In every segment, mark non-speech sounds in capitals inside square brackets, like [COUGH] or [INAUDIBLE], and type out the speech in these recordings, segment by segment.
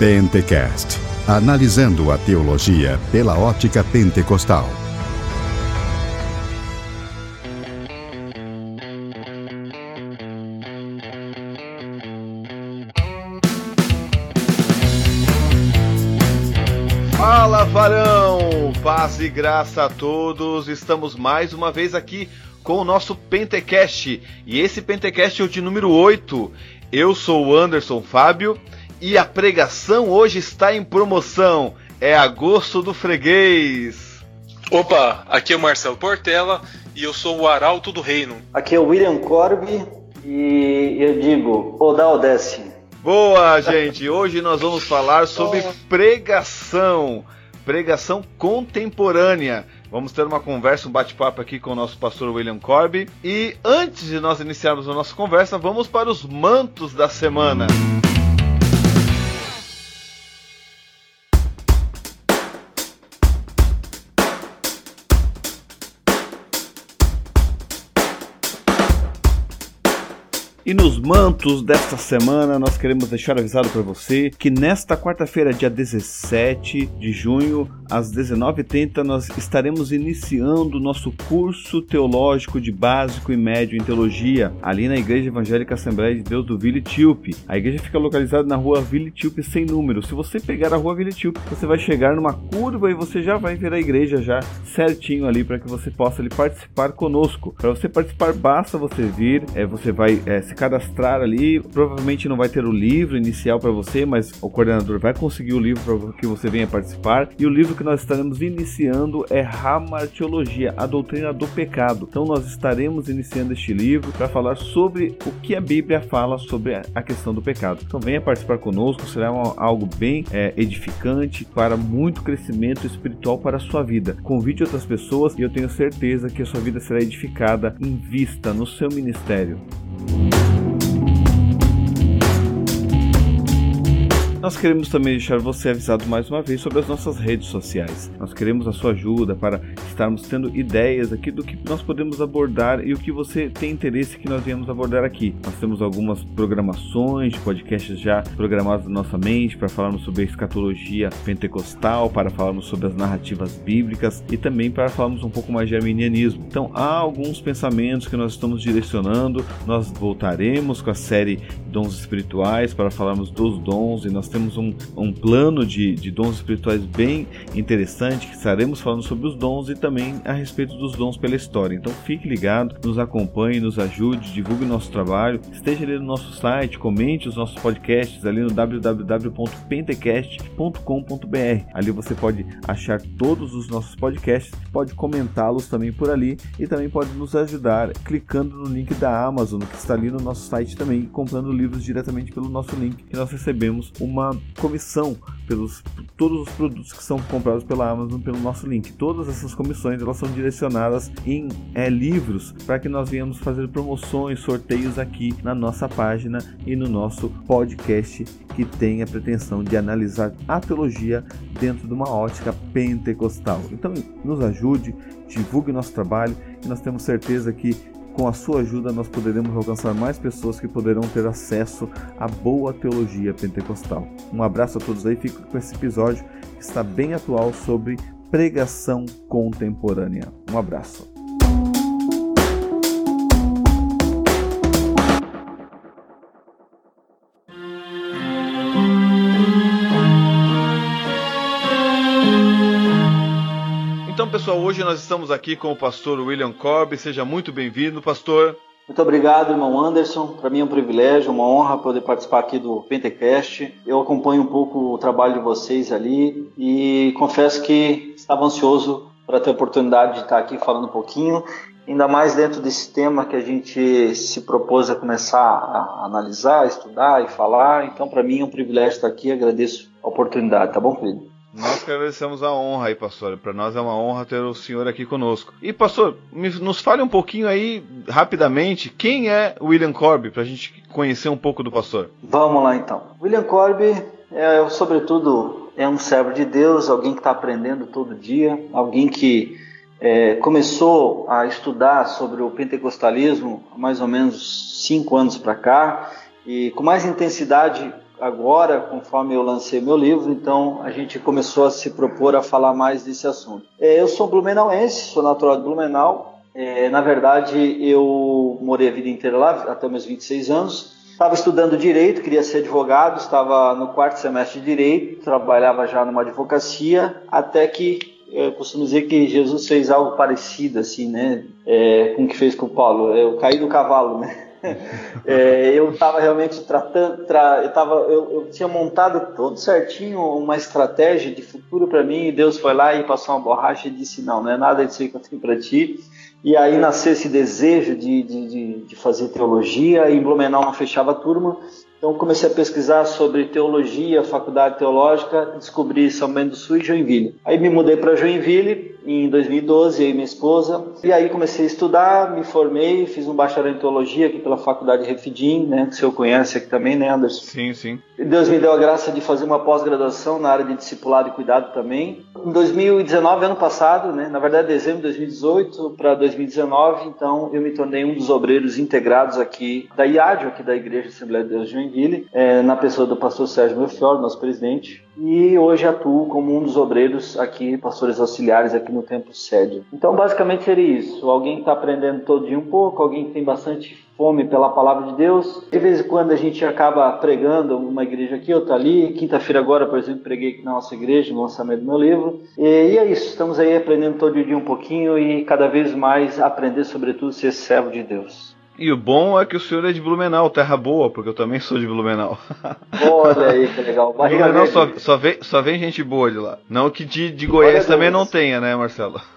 Pentecast analisando a teologia pela ótica pentecostal. Fala varão, paz e graça a todos. Estamos mais uma vez aqui com o nosso Pentecast. E esse Pentecast é o de número 8. Eu sou o Anderson Fábio e a pregação hoje está em promoção. É agosto do freguês. Opa, aqui é o Marcelo Portela e eu sou o Arauto do Reino. Aqui é o William Corby e eu digo, Odá Odesse. Boa, gente! Hoje nós vamos falar sobre pregação, pregação contemporânea. Vamos ter uma conversa, um bate-papo aqui com o nosso pastor William Corby. E antes de nós iniciarmos a nossa conversa, vamos para os mantos da semana. E nos mantos desta semana, nós queremos deixar avisado para você que nesta quarta-feira, dia 17 de junho, às 19h30, nós estaremos iniciando o nosso curso teológico de básico e médio em teologia, ali na Igreja Evangélica Assembleia de Deus do Ville Tilpe. A igreja fica localizada na rua Ville Tilpe sem número. Se você pegar a rua Ville Tilpe, você vai chegar numa curva e você já vai ver a igreja já certinho ali para que você possa ali, participar conosco. Para você participar, basta você vir, é, você vai é, se cadastrar ali. Provavelmente não vai ter o livro inicial para você, mas o coordenador vai conseguir o livro para que você venha participar. E o livro que nós estaremos iniciando é Ramartiologia, a doutrina do pecado. Então nós estaremos iniciando este livro para falar sobre o que a Bíblia fala sobre a questão do pecado. Então venha participar conosco, será um, algo bem é, edificante para muito crescimento espiritual para a sua vida. Convide outras pessoas e eu tenho certeza que a sua vida será edificada em vista no seu ministério. Nós queremos também deixar você avisado mais uma vez sobre as nossas redes sociais. Nós queremos a sua ajuda para estarmos tendo ideias aqui do que nós podemos abordar e o que você tem interesse que nós viemos abordar aqui. Nós temos algumas programações podcasts já programados na nossa mente para falarmos sobre a escatologia pentecostal, para falarmos sobre as narrativas bíblicas e também para falarmos um pouco mais de arminianismo. Então há alguns pensamentos que nós estamos direcionando. Nós voltaremos com a série Dons Espirituais para falarmos dos dons e nós temos um, um plano de, de dons espirituais bem interessante, que estaremos falando sobre os dons e também a respeito dos dons pela história. Então fique ligado, nos acompanhe, nos ajude, divulgue nosso trabalho, esteja ali no nosso site, comente os nossos podcasts ali no www.pentecast.com.br. Ali você pode achar todos os nossos podcasts, pode comentá-los também por ali e também pode nos ajudar clicando no link da Amazon que está ali no nosso site também, comprando livros diretamente pelo nosso link, que nós recebemos uma uma comissão pelos todos os produtos que são comprados pela Amazon pelo nosso link. Todas essas comissões elas são direcionadas em é, livros para que nós venhamos fazer promoções, sorteios aqui na nossa página e no nosso podcast que tem a pretensão de analisar a teologia dentro de uma ótica pentecostal. Então, nos ajude, divulgue nosso trabalho e nós temos certeza que com a sua ajuda, nós poderemos alcançar mais pessoas que poderão ter acesso à boa teologia pentecostal. Um abraço a todos aí, fico com esse episódio que está bem atual sobre pregação contemporânea. Um abraço. Pessoal, hoje nós estamos aqui com o pastor William Corby. Seja muito bem-vindo, pastor. Muito obrigado, irmão Anderson. Para mim é um privilégio, uma honra poder participar aqui do Pentecast. Eu acompanho um pouco o trabalho de vocês ali e confesso que estava ansioso para ter a oportunidade de estar aqui falando um pouquinho, ainda mais dentro desse tema que a gente se propôs a começar a analisar, estudar e falar. Então, para mim é um privilégio estar aqui. Agradeço a oportunidade, tá bom, querido? Nós que agradecemos a honra aí, pastor. Para nós é uma honra ter o senhor aqui conosco. E, pastor, nos fale um pouquinho aí, rapidamente, quem é William Corby, para a gente conhecer um pouco do pastor. Vamos lá, então. William Corby, é, sobretudo, é um servo de Deus, alguém que está aprendendo todo dia, alguém que é, começou a estudar sobre o pentecostalismo há mais ou menos cinco anos para cá, e com mais intensidade agora, conforme eu lancei meu livro, então a gente começou a se propor a falar mais desse assunto. É, eu sou blumenauense, sou natural de Blumenau. É, na verdade, eu morei a vida inteira lá, até meus 26 anos. Estava estudando direito, queria ser advogado, estava no quarto semestre de direito, trabalhava já numa advocacia, até que eu costumo dizer que Jesus fez algo parecido, assim, né, é, com o que fez com Paulo. Eu caí do cavalo, né? É, eu estava realmente tratando, tra, eu, tava, eu, eu, tinha montado tudo certinho, uma estratégia de futuro para mim, e Deus foi lá e passou uma borracha e disse: Não, não é nada disso que eu tenho para ti. E aí nasceu esse desejo de, de, de, de fazer teologia, e em Blumenau não fechava turma, então comecei a pesquisar sobre teologia, faculdade teológica, descobri São Bento do Sul e Joinville. Aí me mudei para Joinville em 2012, eu e minha esposa, e aí comecei a estudar, me formei, fiz um bacharel em teologia aqui pela faculdade Refidim, né, que o senhor conhece aqui também, né, Anderson? Sim, sim. Deus me deu a graça de fazer uma pós-graduação na área de discipulado e cuidado também. Em 2019, ano passado, né, na verdade dezembro de 2018 para 2019, então eu me tornei um dos obreiros integrados aqui da IAD, aqui da Igreja Assembleia de Deus de Joinville, é, na pessoa do pastor Sérgio Melchior, nosso presidente, e hoje atuo como um dos obreiros aqui, pastores auxiliares aqui no Templo Sede. Então, basicamente seria isso. Alguém está aprendendo todo dia um pouco, alguém que tem bastante fome pela palavra de Deus. De vez em quando a gente acaba pregando uma igreja aqui, outra ali. Quinta-feira agora, por exemplo, preguei aqui na nossa igreja, no lançamento do meu livro. E, e é isso, estamos aí aprendendo todo dia um pouquinho e cada vez mais aprender, sobretudo, ser servo de Deus. E o bom é que o senhor é de Blumenau, terra boa, porque eu também sou de Blumenau. Olha aí, que legal. [LAUGHS] Blumenau só, só, vem, só vem gente boa de lá. Não que de, de Goiás também não tenha, né, Marcelo? [LAUGHS]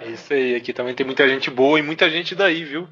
É isso aí, aqui também tem muita gente boa e muita gente daí, viu?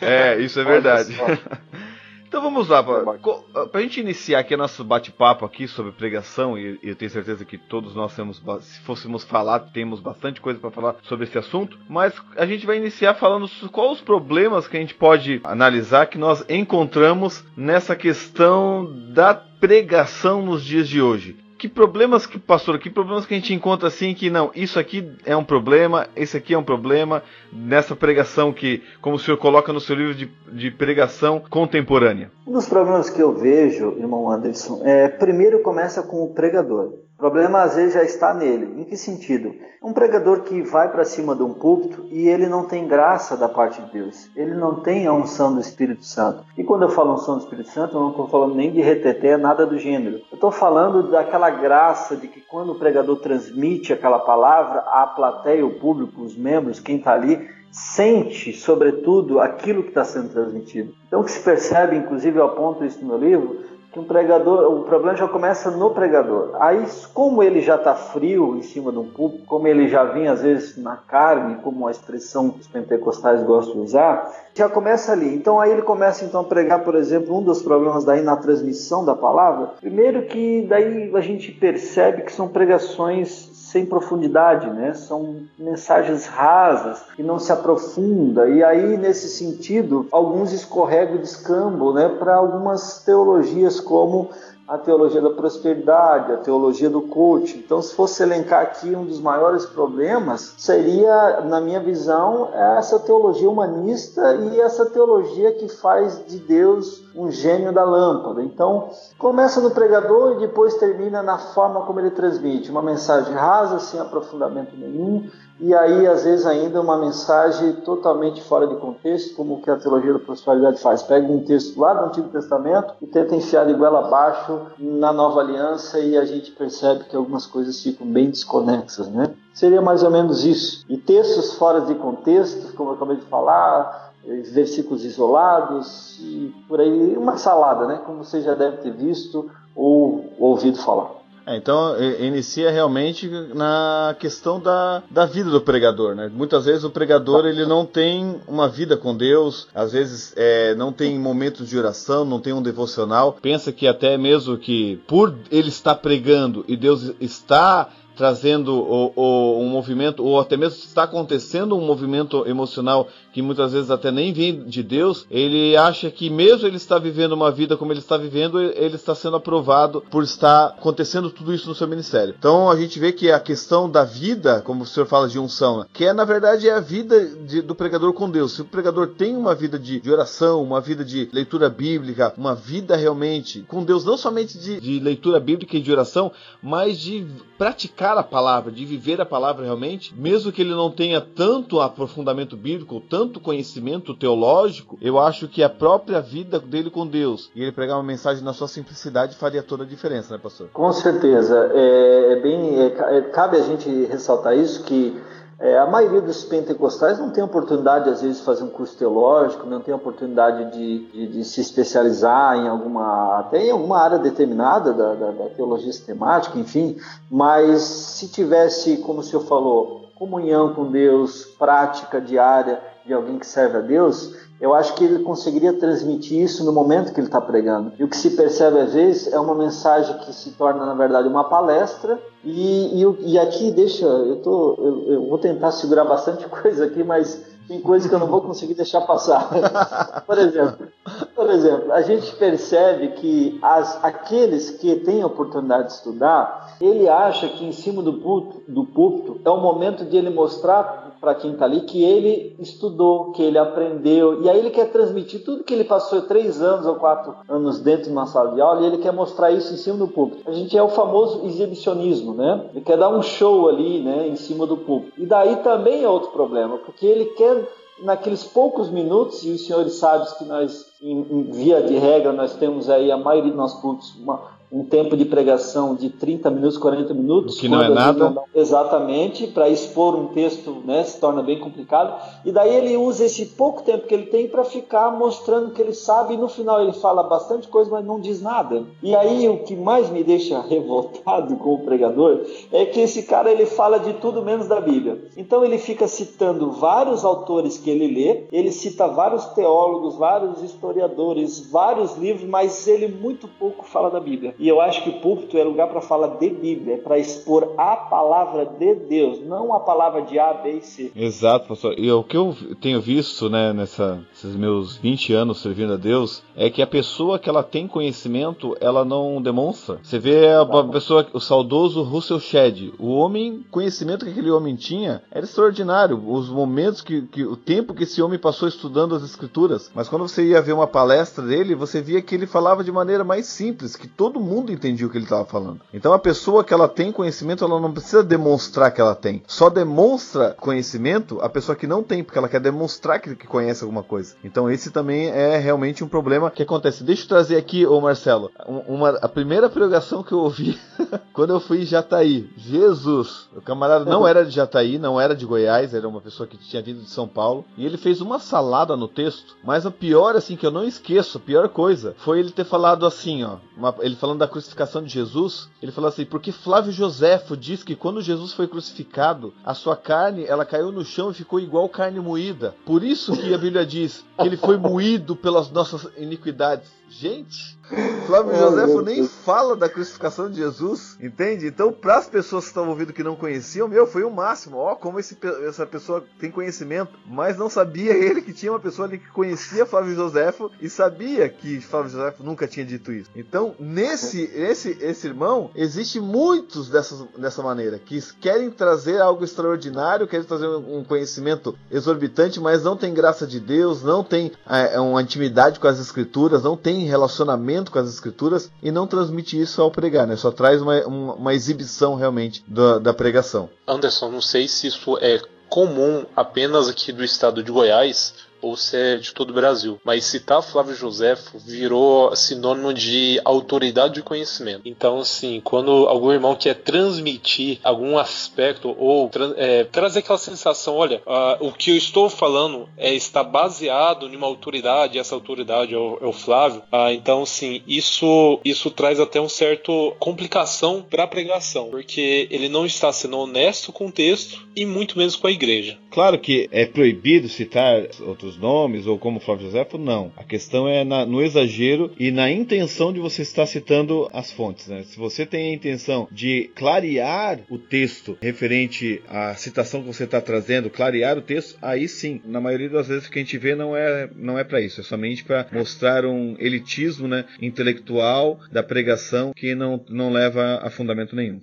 É, isso é verdade. [LAUGHS] Então vamos lá, para a gente iniciar aqui nosso bate-papo aqui sobre pregação, e, e, eu tenho certeza que todos nós temos, se fôssemos falar, temos bastante coisa para falar sobre esse assunto, mas a gente vai iniciar falando quais os problemas que a gente pode analisar que nós encontramos nessa questão da pregação nos dias de hoje que problemas que, pastor, que problemas que a gente encontra assim que não, isso aqui é um problema, esse aqui é um problema, nessa pregação que, como o senhor coloca no seu livro de, de pregação contemporânea? Um dos problemas que eu vejo, irmão Anderson, é primeiro começa com o pregador. O problema às vezes já está nele. Em que sentido? Um pregador que vai para cima de um púlpito e ele não tem graça da parte de Deus. Ele não tem a unção do Espírito Santo. E quando eu falo unção do Espírito Santo, eu não estou falando nem de reteté, nada do gênero. Eu estou falando daquela graça de que quando o pregador transmite aquela palavra, a plateia, o público, os membros, quem está ali, sente, sobretudo, aquilo que está sendo transmitido. Então, o que se percebe, inclusive eu aponto isso no meu livro, que um pregador, o problema já começa no pregador. Aí, como ele já está frio em cima de um público, como ele já vinha às vezes na carne, como a expressão que os pentecostais gostam de usar, já começa ali. Então aí ele começa então a pregar, por exemplo, um dos problemas daí na transmissão da palavra. Primeiro que daí a gente percebe que são pregações sem profundidade, né? São mensagens rasas que não se aprofunda. E aí nesse sentido, alguns escorregam e descambam, né, para algumas teologias como a teologia da prosperidade, a teologia do coach. Então, se fosse elencar aqui um dos maiores problemas, seria, na minha visão, essa teologia humanista e essa teologia que faz de Deus um gênio da lâmpada. Então, começa no pregador e depois termina na forma como ele transmite, uma mensagem rasa, sem aprofundamento nenhum, e aí às vezes ainda uma mensagem totalmente fora de contexto, como que a teologia da prosperidade faz. Pega um texto lá do Antigo Testamento e tenta enfiar de goela abaixo na Nova Aliança e a gente percebe que algumas coisas ficam bem desconexas, né? Seria mais ou menos isso. E textos fora de contexto, como eu acabei de falar, versículos isolados e por aí uma salada, né? Como você já deve ter visto ou ouvido falar. É, então inicia realmente na questão da, da vida do pregador, né? Muitas vezes o pregador ele não tem uma vida com Deus, às vezes é, não tem momentos de oração, não tem um devocional, pensa que até mesmo que por ele estar pregando e Deus está trazendo o, o, um movimento, ou até mesmo está acontecendo um movimento emocional que muitas vezes até nem vem de Deus, ele acha que mesmo ele está vivendo uma vida como ele está vivendo, ele está sendo aprovado por estar acontecendo tudo isso no seu ministério. Então a gente vê que a questão da vida, como o senhor fala de unção, que é na verdade é a vida de, do pregador com Deus. Se o pregador tem uma vida de, de, oração, uma vida de leitura bíblica, uma vida realmente com Deus, não somente de, de leitura bíblica e de oração, mas de praticar a palavra, de viver a palavra realmente, mesmo que ele não tenha tanto aprofundamento bíblico, tanto conhecimento teológico, eu acho que a própria vida dele com Deus e ele pregar uma mensagem na sua simplicidade faria toda a diferença, né, pastor? Com certeza. É, é bem, é, é cabe a gente ressaltar isso que é, a maioria dos pentecostais não tem oportunidade, às vezes, de fazer um curso teológico, não tem oportunidade de, de, de se especializar em alguma, até em alguma área determinada da, da, da, teologia sistemática, enfim. Mas se tivesse, como o senhor falou, comunhão com Deus, prática diária de alguém que serve a Deus, eu acho que ele conseguiria transmitir isso no momento que ele está pregando. E o que se percebe às vezes é uma mensagem que se torna, na verdade, uma palestra. E, e, e aqui, deixa, eu, tô, eu, eu vou tentar segurar bastante [LAUGHS] coisa aqui, mas tem coisas que eu não vou conseguir deixar passar. [LAUGHS] por exemplo, por exemplo, a gente percebe que as, aqueles que têm a oportunidade de estudar, ele acha que em cima do púlpito, do púlpito é o momento de ele mostrar para quem está ali que ele estudou, que ele aprendeu, e aí ele quer transmitir tudo que ele passou três anos ou quatro anos dentro de uma sala de aula, e ele quer mostrar isso em cima do púlpito. A gente é o famoso exibicionismo, né? Ele quer dar um show ali, né, em cima do púlpito. E daí também é outro problema, porque ele quer naqueles poucos minutos, e os senhores sabem que nós, em, em, via de regra, nós temos aí a maioria dos nossos púlpitos uma, um tempo de pregação de 30 minutos, 40 minutos. O que não é nada. Não, exatamente, para expor um texto né, se torna bem complicado. E daí ele usa esse pouco tempo que ele tem para ficar mostrando que ele sabe, e no final ele fala bastante coisa, mas não diz nada. E aí o que mais me deixa [LAUGHS] revoltado com o pregador é que esse cara ele fala de tudo menos da Bíblia. Então ele fica citando vários autores que ele lê, ele cita vários teólogos, vários historiadores, vários livros, mas ele muito pouco fala da Bíblia. E eu acho que o púlpito é lugar para falar de Bíblia, é para expor a palavra de Deus, não a palavra de A, B e C. Exato, pastor. E o que eu tenho visto, né, nessa, nesses meus 20 anos servindo a Deus, é que a pessoa que ela tem conhecimento, ela não demonstra. Você vê a, a pessoa, o saudoso Russell Shedd, o homem, conhecimento que aquele homem tinha era extraordinário. Os momentos que, que, o tempo que esse homem passou estudando as escrituras. Mas quando você ia ver uma palestra dele, você via que ele falava de maneira mais simples, que todo mundo entendia o que ele estava falando. Então a pessoa que ela tem conhecimento, ela não precisa demonstrar que ela tem. Só demonstra conhecimento a pessoa que não tem, porque ela quer demonstrar que, que conhece alguma coisa. Então esse também é realmente um problema que acontece. Deixa eu trazer aqui, ô Marcelo, uma, a primeira pregação que eu ouvi [LAUGHS] quando eu fui em Jataí. Jesus! O camarada não era de Jataí, não era de Goiás, era uma pessoa que tinha vindo de São Paulo. E ele fez uma salada no texto, mas a pior, assim, que eu não esqueço, a pior coisa, foi ele ter falado assim, ó. Uma, ele falando da crucificação de Jesus, ele falou assim: porque Flávio Joséfo diz que quando Jesus foi crucificado, a sua carne ela caiu no chão e ficou igual carne moída. Por isso que a Bíblia diz ele foi moído pelas nossas iniquidades. Gente, Flávio Joséfo nem fala da crucificação de Jesus, entende? Então, para as pessoas que estavam ouvindo que não conheciam, meu, foi o máximo. Ó, como esse, essa pessoa tem conhecimento, mas não sabia [LAUGHS] ele que tinha uma pessoa ali que conhecia Flávio Joséfo e sabia que Flávio Joséfo nunca tinha dito isso. Então, nesse esse, esse irmão, existe muitos dessas, dessa maneira, que querem trazer algo extraordinário, querem trazer um conhecimento exorbitante, mas não tem graça de Deus, não tem é, uma intimidade com as escrituras, não tem relacionamento com as escrituras e não transmite isso ao pregar, né? Só traz uma, uma, uma exibição realmente da, da pregação. Anderson, não sei se isso é comum apenas aqui do estado de Goiás ou se é de todo o Brasil. Mas citar Flávio Joséfo virou sinônimo de autoridade e conhecimento. Então, assim, quando algum irmão quer transmitir algum aspecto ou é, trazer aquela sensação, olha, uh, o que eu estou falando é está baseado em uma autoridade, essa autoridade é o, é o Flávio. Uh, então, sim, isso isso traz até um certo complicação para a pregação, porque ele não está sendo honesto com o texto e muito menos com a igreja. Claro que é proibido citar outros outros nomes, ou como Flávio José, não. A questão é na, no exagero e na intenção de você estar citando as fontes. Né? Se você tem a intenção de clarear o texto referente à citação que você está trazendo, clarear o texto, aí sim, na maioria das vezes o que a gente vê não é, não é para isso, é somente para mostrar um elitismo né, intelectual da pregação que não, não leva a fundamento nenhum.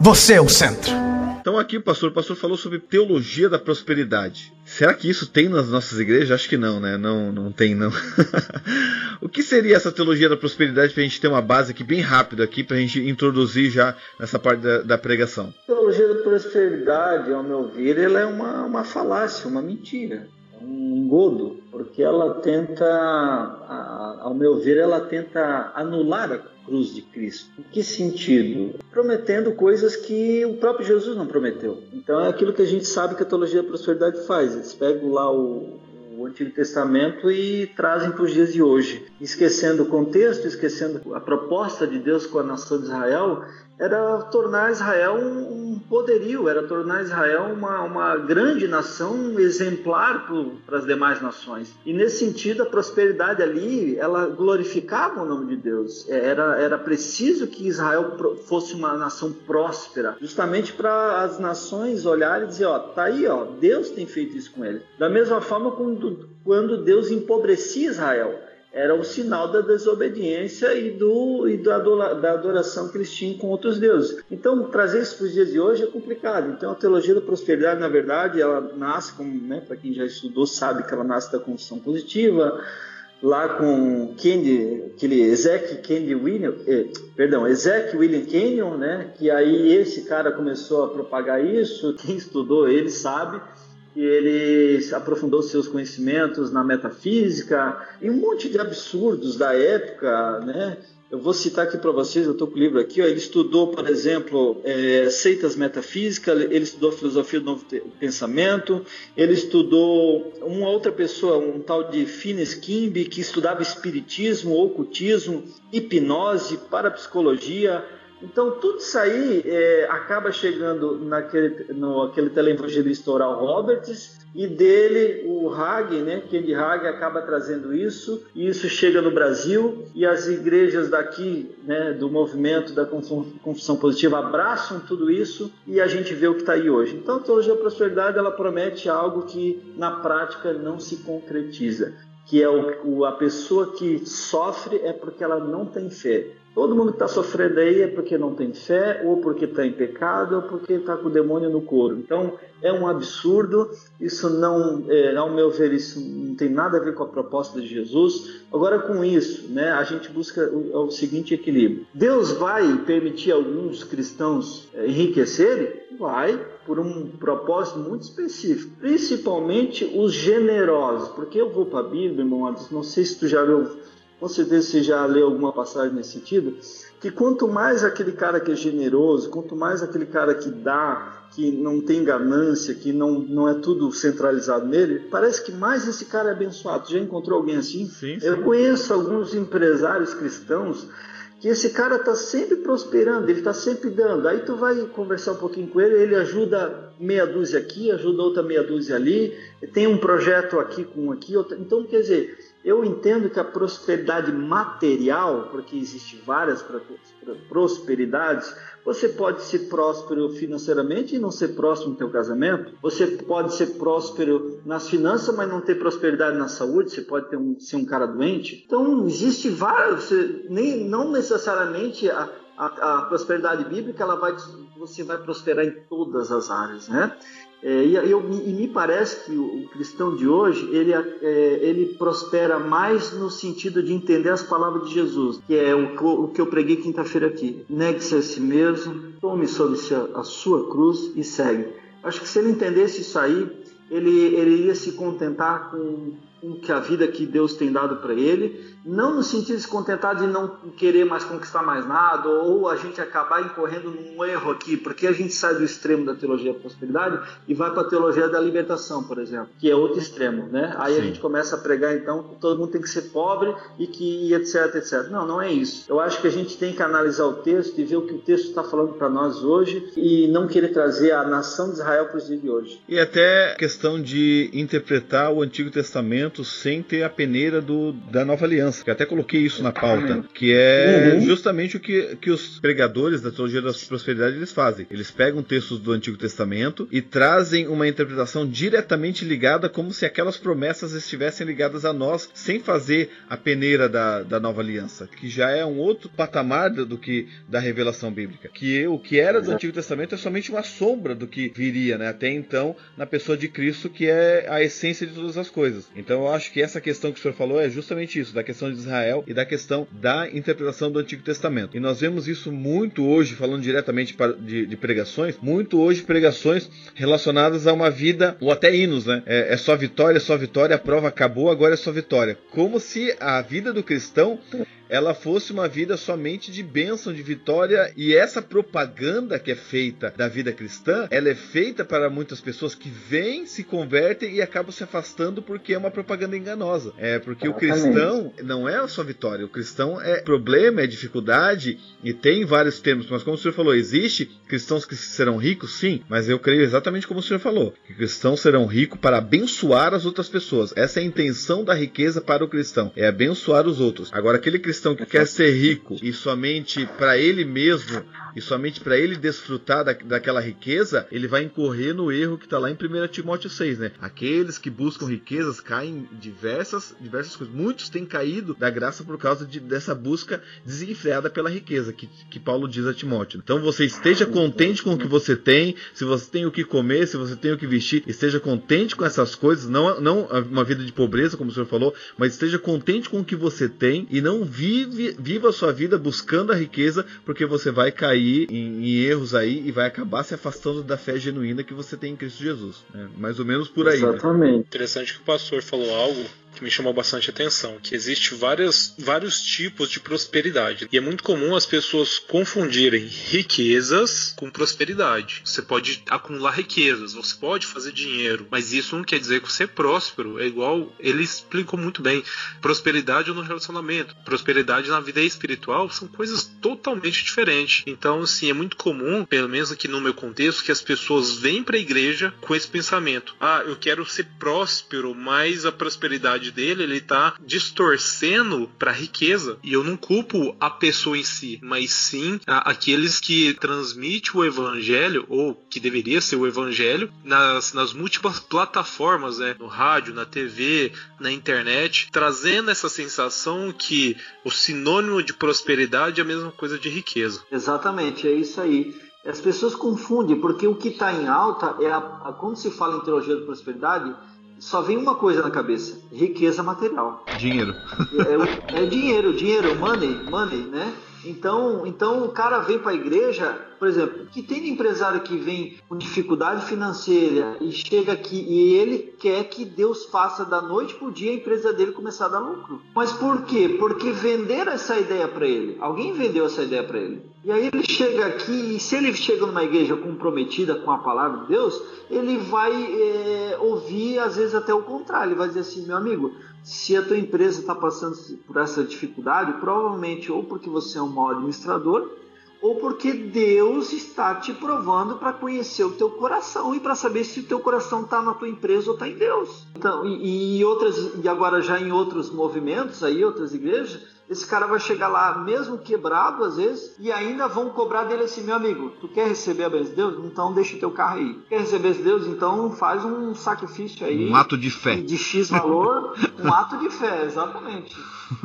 Você é o centro. Então aqui o pastor, o pastor falou sobre teologia da prosperidade. Será que isso tem nas nossas igrejas? Acho que não, né? Não, não tem não. [LAUGHS] o que seria essa teologia da prosperidade para a gente ter uma base aqui bem rápido aqui para a gente introduzir já nessa parte da, da, pregação? Teologia da prosperidade, ao meu ver, ela é uma, uma falácia, uma mentira um engodo, porque ela tenta, ao meu ver, ela tenta anular a cruz de Cristo. Em que sentido? Prometendo coisas que o próprio Jesus não prometeu. Então é aquilo que a gente sabe que a teologia da prosperidade faz. Eles pegam lá o, o Antigo Testamento e trazem para os dias de hoje, esquecendo o contexto, esquecendo a proposta de Deus com a nação de Israel era tornar Israel um, poderio, era tornar Israel uma, uma grande nação exemplar para as demais nações. E nesse sentido, a prosperidade ali, ela glorificava o nome de Deus. É, era, era preciso que Israel fosse uma nação próspera, justamente para as nações olharem e dizer, ó, tá aí, ó, Deus tem feito isso com ele. Da mesma forma quando, quando Deus empobrecia Israel era o sinal da desobediência e, do, e da, da adoração que eles tinham com outros deuses. Então, trazer isso para os dias de hoje é complicado. Então, a teologia da prosperidade, na verdade, ela nasce, né, para quem já estudou, sabe que ela nasce da confissão positiva, lá com Kendi, aquele Ezek Kendi William, eh, perdão, Ezek William Kenyon, né, que aí esse cara começou a propagar isso, quem estudou ele sabe, e ele aprofundou seus conhecimentos na metafísica e um monte de absurdos da época, né? Eu vou citar aqui para vocês, eu estou com o livro aqui, ó, ele estudou, por exemplo, é, seitas metafísicas, ele estudou filosofia do novo pensamento, ele estudou uma outra pessoa, um tal de Fines Kimby, que estudava espiritismo, ocultismo, hipnose, parapsicologia, então, tudo isso aí é, acaba chegando naquele no, aquele televangelista Oral Roberts e dele o Hag, né, Kenny Hag acaba trazendo isso e isso chega no Brasil e as igrejas daqui, né, do movimento da confissão positiva abraçam tudo isso e a gente vê o que está aí hoje. Então, a teologia da prosperidade ela promete algo que na prática não se concretiza, que é o, a pessoa que sofre é porque ela não tem fé. Todo mundo que está sofrendo aí é porque não tem fé, ou porque está em pecado, ou porque está com o demônio no couro. Então é um absurdo, isso não, é, ao meu ver, isso não tem nada a ver com a proposta de Jesus. Agora, com isso, né, a gente busca o, o seguinte equilíbrio: Deus vai permitir alguns cristãos é, enriquecerem? Vai, por um propósito muito específico, principalmente os generosos, porque eu vou para a Bíblia, irmão, não sei se tu já leu com certeza você já leu alguma passagem nesse sentido, que quanto mais aquele cara que é generoso, quanto mais aquele cara que dá, que não tem ganância, que não, não é tudo centralizado nele, parece que mais esse cara é abençoado. Já encontrou alguém assim? Sim, sim. Eu conheço alguns empresários cristãos que esse cara está sempre prosperando, ele está sempre dando. Aí tu vai conversar um pouquinho com ele, ele ajuda meia dúzia aqui, ajuda outra meia dúzia ali, tem um projeto aqui com um aqui, outro. então quer dizer, eu entendo que a prosperidade material, porque existe várias prosperidades, você pode ser próspero financeiramente e não ser próspero no teu casamento. Você pode ser próspero nas finanças, mas não ter prosperidade na saúde. Você pode ter um, ser um cara doente. Então existe várias. Você, nem, não necessariamente a, a, a prosperidade bíblica ela vai você vai prosperar em todas as áreas, né? É, e, eu, e, me parece que o, cristão de hoje ele, é, ele prospera mais no sentido de entender as palavras de Jesus, que é o, o que eu preguei quinta-feira aqui. Negue-se a si mesmo, tome sobre si a, a sua cruz e segue. Acho que se ele entendesse isso aí, ele, ele iria se contentar com com que a vida que Deus tem dado para ele, não no sentido de se contentar de não querer mais conquistar mais nada, ou a gente acabar incorrendo num erro aqui, porque a gente sai do extremo da teologia da prosperidade e vai para a teologia da libertação, por exemplo, que é outro extremo, né? Aí Sim. a gente começa a pregar então que todo mundo tem que ser pobre e que etc, etc. Não, não é isso. Eu acho que a gente tem que analisar o texto e ver o que o texto está falando para nós hoje e não querer trazer a nação de Israel para os dias de hoje. E até questão de interpretar o Antigo Testamento sem ter a peneira do, da Nova Aliança, que até coloquei isso na pauta, que é uhum. justamente o que, que os pregadores da teologia da prosperidade eles fazem. Eles pegam textos do Antigo Testamento e trazem uma interpretação diretamente ligada, como se aquelas promessas estivessem ligadas a nós, sem fazer a peneira da, da Nova Aliança, que já é um outro patamar do que da revelação bíblica. Que o que era do Antigo Testamento é somente uma sombra do que viria, né? Até então, na pessoa de Cristo, que é a essência de todas as coisas. Então eu acho que essa questão que o senhor falou é justamente isso, da questão de Israel e da questão da interpretação do Antigo Testamento. E nós vemos isso muito hoje, falando diretamente de, de pregações, muito hoje pregações relacionadas a uma vida, ou até hinos, né? É, é só vitória, é só vitória, a prova acabou, agora é só vitória. Como se a vida do cristão ela fosse uma vida somente de bênção, de vitória, e essa propaganda que é feita da vida cristã, ela é feita para muitas pessoas que vêm, se convertem e acabam se afastando porque é uma propaganda enganosa. É porque Exatamente. o cristão não é só vitória, o cristão é problema, é dificuldade e tem vários termos, mas como o senhor falou, existe cristãos que serão ricos, sim, mas eu creio exatamente como o senhor falou, que cristãos serão ricos para abençoar as outras pessoas. Essa é a intenção da riqueza para o cristão, é abençoar os outros. Agora aquele cristão cristão que quer ser rico e somente para ele mesmo e somente para ele desfrutar da, daquela riqueza, ele vai incorrer no erro que está lá em 1 Timóteo 6, né? Aqueles que buscam riquezas caem em diversas, diversas coisas. Muitos têm caído da graça por causa de, dessa busca desenfreada pela riqueza, que, que Paulo diz a Timóteo. Então você esteja contente com o que você tem, se você tem o que comer, se você tem o que vestir, esteja contente com essas coisas, não, não uma vida de pobreza, como o senhor falou, mas esteja contente com o que você tem e não vive, viva a sua vida buscando a riqueza, porque você vai cair cair em, em, erros aí e vai acabar se afastando da fé genuína que você tem em Cristo Jesus. Né? Mais ou menos por aí. Né? Exatamente. Né? Interessante que o pastor falou algo que me chamou bastante atenção, que existe várias, vários tipos de prosperidade. E é muito comum as pessoas confundirem riquezas com prosperidade. Você pode acumular riquezas, você pode fazer dinheiro, mas isso não quer dizer que você é próspero. É igual ele explicou muito bem. Prosperidade no relacionamento, prosperidade na vida espiritual são coisas totalmente diferentes. Então, assim, é muito comum, pelo menos aqui no meu contexto, que as pessoas vêm para a igreja com esse pensamento: ah, eu quero ser próspero, mas a prosperidade dele, ele tá distorcendo para riqueza. E eu não culpo a pessoa em si, mas sim a, aqueles que transmitem o evangelho, ou que deveria ser o evangelho, nas, nas múltiplas plataformas, né? No rádio, na TV, na internet, trazendo essa sensação que o sinônimo de prosperidade é a mesma coisa de riqueza. Exatamente, é isso aí. As pessoas confundem, porque o que está em alta é a, a, quando se fala em teologia da prosperidade, só vem uma coisa na cabeça: riqueza material. Dinheiro. É, é dinheiro, dinheiro, money, money, né? Então, então o cara vem para a igreja, por exemplo, que tem empresário que vem com dificuldade financeira e chega aqui e ele quer que Deus faça da noite para o dia a empresa dele começar a dar lucro. Mas por quê? Porque venderam essa ideia para ele. Alguém vendeu essa ideia para ele. E aí ele chega aqui e se ele chega numa igreja comprometida com a palavra de Deus, ele vai é, ouvir às vezes até o contrário. Ele vai dizer assim, meu amigo, se a tua empresa está passando por essa dificuldade, provavelmente ou porque você é um mau administrador, ou porque Deus está te provando para conhecer o teu coração e para saber se o teu coração está na tua empresa ou está em Deus. Então, e, e, outras e agora já em outros movimentos aí, outras igrejas, esse cara vai chegar lá, mesmo quebrado às vezes, e ainda vão cobrar dele assim: meu amigo, tu quer receber a bênção de Deus? Então deixa o teu carro aí. Quer receber de Deus? Então faz um sacrifício aí. Um ato de fé. De X valor, [LAUGHS] um ato de fé, exatamente.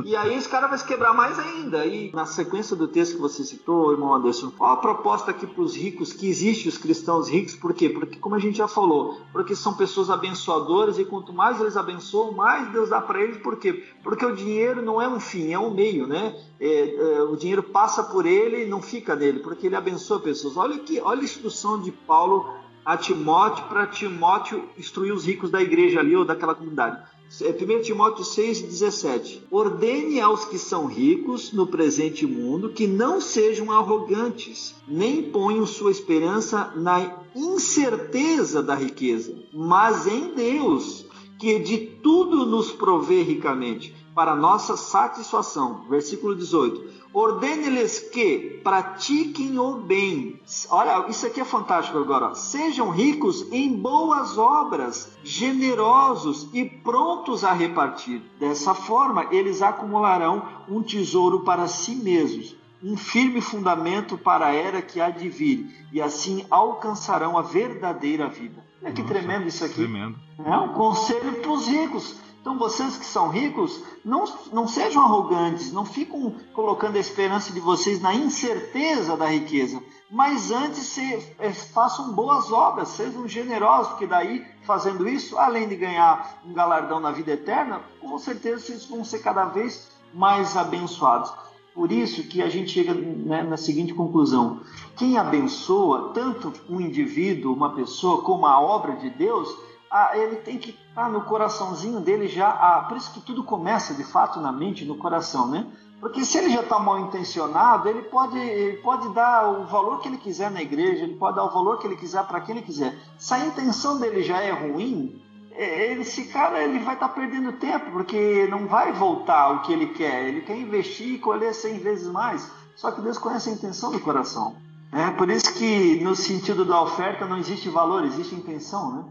E aí esse cara vai se quebrar mais ainda. E na sequência do texto que você citou, irmão Anderson, qual a proposta aqui para os ricos, que existe os cristãos ricos, por quê? Porque, como a gente já falou, porque são pessoas abençoadoras e quanto mais eles abençoam, mais Deus dá para eles, por quê? Porque o dinheiro não é um fim, é um meio, né? É, é, o dinheiro passa por ele e não fica nele, porque ele abençoa pessoas. Olha que, olha a instrução de Paulo a Timóteo para Timóteo instruir os ricos da igreja ali ou daquela comunidade. 1 Timóteo 6,17. Ordene aos que são ricos no presente mundo que não sejam arrogantes, nem ponham sua esperança na incerteza da riqueza, mas em Deus, que de tudo nos provê ricamente, para nossa satisfação. Versículo 18 Ordene-lhes que pratiquem o bem. Olha, isso aqui é fantástico agora. Sejam ricos em boas obras, generosos e prontos a repartir. Dessa forma, eles acumularão um tesouro para si mesmos, um firme fundamento para a era que há de vir, e assim alcançarão a verdadeira vida. Olha que Nossa, tremendo isso aqui. Tremendo. É um conselho para os ricos então vocês que são ricos, não, não sejam arrogantes, não fiquem colocando a esperança de vocês na incerteza da riqueza, mas antes se, é, façam boas obras, sejam generosos, porque daí, fazendo isso, além de ganhar um galardão na vida eterna, com certeza vocês vão ser cada vez mais abençoados. Por isso que a gente chega né, na seguinte conclusão: quem abençoa tanto um indivíduo, uma pessoa, como a obra de Deus, ah, ele tem que estar tá no coraçãozinho dele já. Ah, por isso que tudo começa de fato na mente, no coração, né? Porque se ele já está mal intencionado, ele pode, ele pode dar o valor que ele quiser na igreja, ele pode dar o valor que ele quiser para quem ele quiser. Se a intenção dele já é ruim, é, esse cara ele vai estar tá perdendo tempo, porque não vai voltar o que ele quer. Ele quer investir e colher 100 vezes mais. Só que Deus conhece a intenção do coração. É por isso que no sentido da oferta não existe valor, existe intenção, né?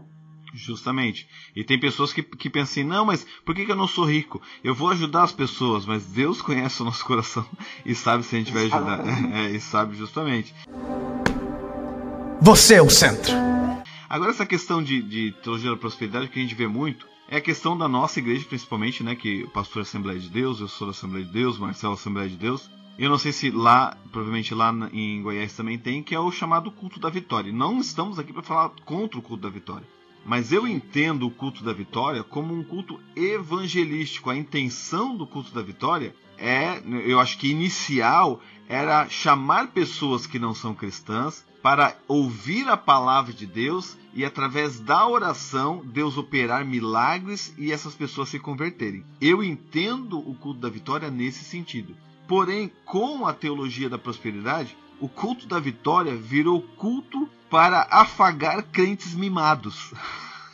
Justamente. E tem pessoas que, que pensam assim, não, mas por que, que eu não sou rico? Eu vou ajudar as pessoas, mas Deus [LAUGHS] conhece o nosso coração [LAUGHS] e sabe se a gente vai ajudar. [LAUGHS] É, e sabe justamente. Você é o centro. Agora essa questão de, de teologia da prosperidade que a gente vê muito é a questão da nossa igreja, principalmente, né? Que o pastor é Assembleia de Deus, eu sou da Assembleia de Deus, Marcelo é Assembleia de Deus. Eu não sei se lá, provavelmente lá em Goiás também tem, que é o chamado culto da vitória. Não estamos aqui para falar contra o culto da vitória. Mas eu entendo o culto da vitória como um culto evangelístico. A intenção do culto da vitória é, eu acho que inicial era chamar pessoas que não são cristãs para ouvir a palavra de Deus e através da oração Deus operar milagres e essas pessoas se converterem. Eu entendo o culto da vitória nesse sentido. Porém, com a teologia da prosperidade, o culto da vitória virou culto para afagar crentes mimados.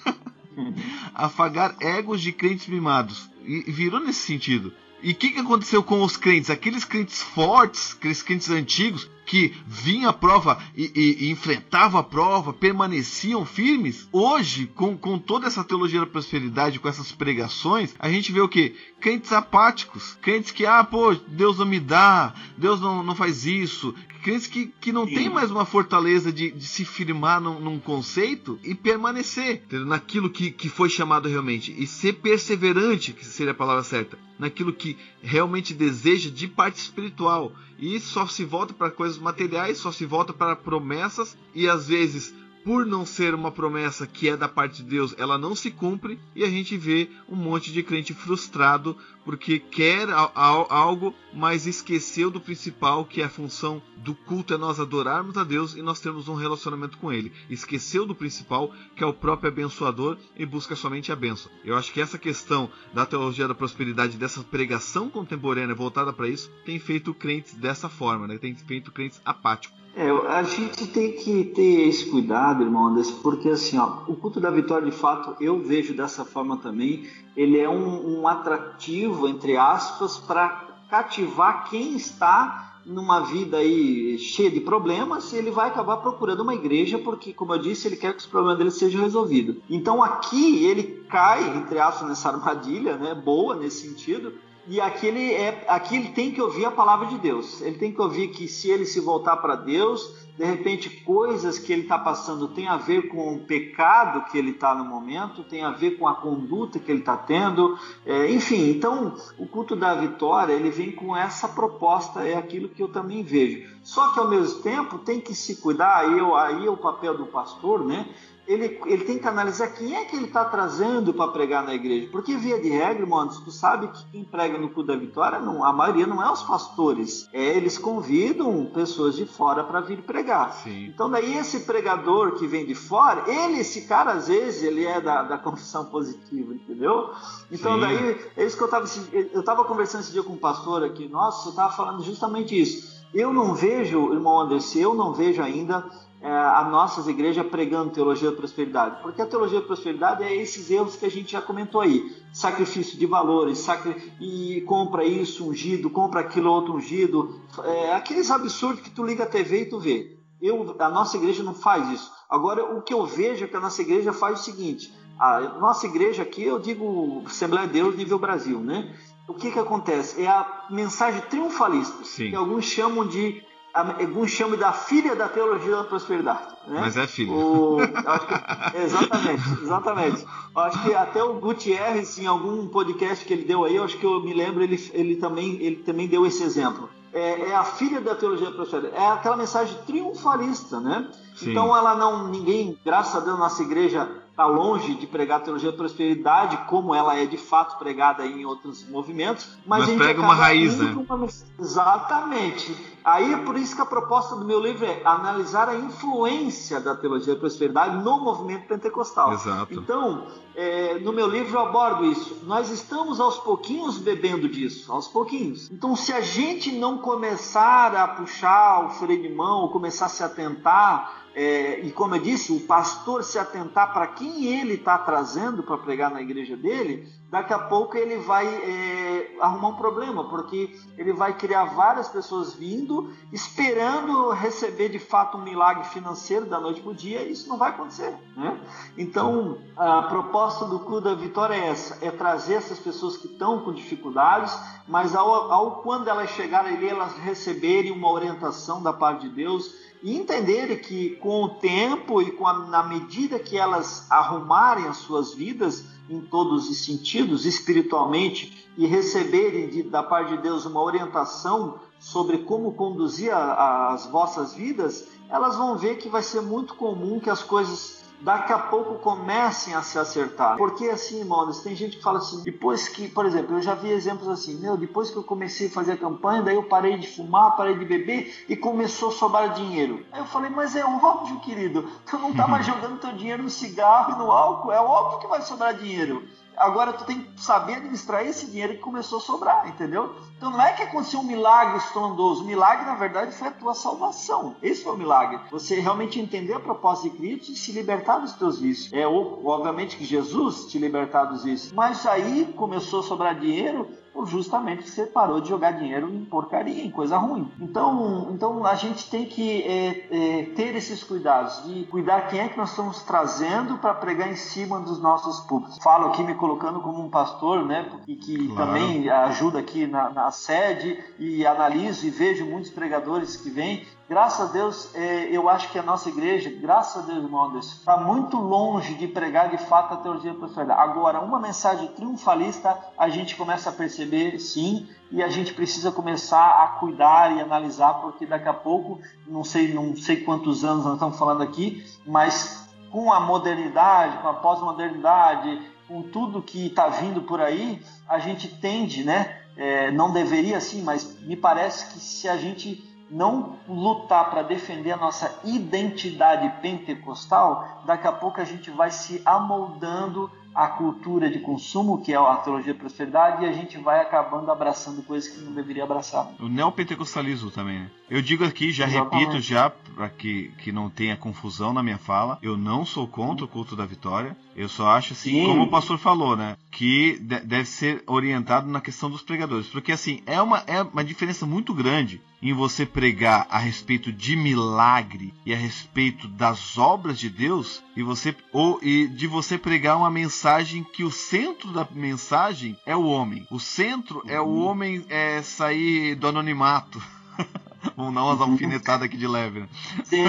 [LAUGHS] afagar egos de crentes mimados. E virou nesse sentido. E o que, que aconteceu com os crentes? Aqueles crentes fortes, aqueles crentes antigos, que vinham a prova e, e, e, enfrentavam a prova, permaneciam firmes. Hoje, com, com toda essa teologia da prosperidade, com essas pregações, a gente vê o que? Crentes apáticos, crentes que, ah, pô, Deus não me dá, Deus não, não faz isso, crentes que, que não tem mais uma fortaleza de, de se firmar num, num, conceito e permanecer entendeu? naquilo que, que foi chamado realmente e ser perseverante, que seria a palavra certa, naquilo que realmente deseja de parte espiritual e só se volta para coisas materiais, só se volta para promessas. E às vezes por não ser uma promessa que é da parte de Deus, ela não se cumpre. E a gente vê um monte de crente frustrado porque quer algo, mas esqueceu do principal, que é a função do culto é nós adorarmos a Deus e nós termos um relacionamento com Ele. Esqueceu do principal, que é o próprio abençoador e busca somente a bênção. Eu acho que essa questão da teologia da prosperidade, dessa pregação contemporânea voltada para isso, tem feito crentes dessa forma, né? tem feito crentes apáticos. É, a gente tem que ter esse cuidado, irmão Anderson, porque assim, ó, o culto da vitória, de fato, eu vejo dessa forma também, ele é um, um atrativo, entre aspas, para cativar quem está numa vida aí cheia de problemas, ele vai acabar procurando uma igreja, porque, como eu disse, ele quer que os problemas dele sejam resolvidos. Então aqui ele cai, entre aspas, nessa armadilha, né, boa nesse sentido, e aqui ele, é, aqui ele tem que ouvir a palavra de Deus. Ele tem que ouvir que se ele se voltar para Deus, de repente coisas que ele está passando tem a ver com o pecado que ele está no momento, tem a ver com a conduta que ele está tendo. É, enfim, então o culto da vitória ele vem com essa proposta, é aquilo que eu também vejo. Só que ao mesmo tempo tem que se cuidar, aí, aí é o papel do pastor, né? ele, ele tem que analisar quem é que ele está trazendo para pregar na igreja. Porque, via de regra, irmão, tu sabe que quem prega no cu da vitória, não, a maioria não é os pastores. É, eles convidam pessoas de fora para vir pregar. Sim. Então, daí, esse pregador que vem de fora, ele, esse cara, às vezes, ele é da, da [LAUGHS] confissão positiva, entendeu? Então, Sim. daí, é isso que eu estava eu estava conversando esse dia com um pastor aqui, nossa, eu estava falando justamente isso. Eu não vejo, irmão Anderson, eu não vejo ainda é, a nossas igrejas pregando teologia da prosperidade, porque a teologia da prosperidade é esses erros que a gente já comentou aí, sacrifício de valores, sacri... e compra isso ungido, compra aquilo outro ungido, é, aqueles absurdos que tu liga a TV e tu vê. Eu, a nossa igreja não faz isso. Agora, o que eu vejo é que a nossa igreja faz o seguinte: a nossa igreja aqui, eu digo Assembleia de Deus nível Brasil, né? O que que acontece? É a mensagem triunfalista, Sim. que alguns chamam de alguns chamam da filha da teologia da prosperidade. Né? Mas é filha. O, que, exatamente, exatamente. Eu acho que até o Gutierrez, em algum podcast que ele deu aí, eu acho que eu me lembro, ele, ele, também, ele também deu esse exemplo. É, é a filha da teologia prosperidade. É aquela mensagem triunfalista, né? Sim. Então ela não, ninguém, graças a Deus, nossa igreja está longe de pregar a teologia da prosperidade como ela é de fato pregada em outros movimentos, mas, mas a gente prega uma raiz, né? Uma... Exatamente. Aí é por isso que a proposta do meu livro é analisar a influência da teologia da prosperidade no movimento pentecostal. Exato. Então, é, no meu livro eu abordo isso. Nós estamos aos pouquinhos bebendo disso, aos pouquinhos. Então, se a gente não começar a puxar o freio de mão, começar a se atentar é, e como eu disse, o pastor se atentar para quem ele está trazendo para pregar na igreja dele, daqui a pouco ele vai é, arrumar um problema, porque ele vai criar várias pessoas vindo, esperando receber de fato um milagre financeiro da noite para o dia, e isso não vai acontecer. Né? Então, a proposta do Clube da Vitória é essa: é trazer essas pessoas que estão com dificuldades, mas ao, ao quando elas chegarem ali, elas receberem uma orientação da parte de Deus e entenderem que com o tempo e com a, na medida que elas arrumarem as suas vidas em todos os sentidos, espiritualmente, e receberem de, da parte de Deus uma orientação sobre como conduzir a, as vossas vidas, elas vão ver que vai ser muito comum que as coisas daqui a pouco comecem a se acertar. Porque assim, irmãos, tem gente que fala assim, depois que, por exemplo, eu já vi exemplos assim, meu, depois que eu comecei a fazer a campanha, daí eu parei de fumar, parei de beber e começou a sobrar dinheiro. Aí eu falei, mas é óbvio, querido, tu não tá [LAUGHS] mais jogando teu dinheiro no cigarro e no álcool, é óbvio que vai sobrar dinheiro. Agora tu tem que saber administrar esse dinheiro que começou a sobrar, entendeu? Então não é que aconteceu um milagre estrondoso. O milagre, na verdade, foi a tua salvação. Esse foi o milagre. Você realmente entender a proposta de Cristo e se libertar dos teus vícios. É obviamente que Jesus te libertar dos vícios. Mas aí começou a sobrar dinheiro justamente você parou de jogar dinheiro em porcaria, em coisa ruim. Então, então a gente tem que é, é, ter esses cuidados de cuidar quem é que nós estamos trazendo para pregar em cima dos nossos públicos. Falo aqui me colocando como um pastor, né, e que claro. também ajuda aqui na, na sede e analiso e vejo muitos pregadores que vêm Graças a Deus, é, eu acho que a nossa igreja, graças a Deus, irmão Anderson, está muito longe de pregar de fato a teologia da prosperidade. Agora, uma mensagem triunfalista a gente começa a perceber, sim, e a gente precisa começar a cuidar e analisar, porque daqui a pouco, não sei, não sei quantos anos nós estamos falando aqui, mas com a modernidade, com a pós-modernidade, com tudo que está vindo por aí, a gente tende, né? É, não deveria sim, mas me parece que se a gente não lutar para defender a nossa identidade pentecostal, daqui a pouco a gente vai se amoldando a cultura de consumo, que é a teologia da prosperidade, e a gente vai acabando abraçando coisas que não deveria abraçar. O neopentecostalismo também, né? Eu digo aqui, já Exatamente. repito, já para que, que não tenha confusão na minha fala, eu não sou contra o culto da vitória. Eu só acho assim, Sim. como o pastor falou, né? Que deve ser orientado na questão dos pregadores. Porque assim, é uma, é uma diferença muito grande em você pregar a respeito de milagre e a respeito das obras de Deus e você ou e de você pregar uma mensagem que o centro da mensagem é o homem. O centro é o homem é, sair do anonimato. [LAUGHS] Vamos dar umas alfinetadas aqui de leve, né? Sim,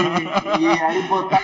e aí botar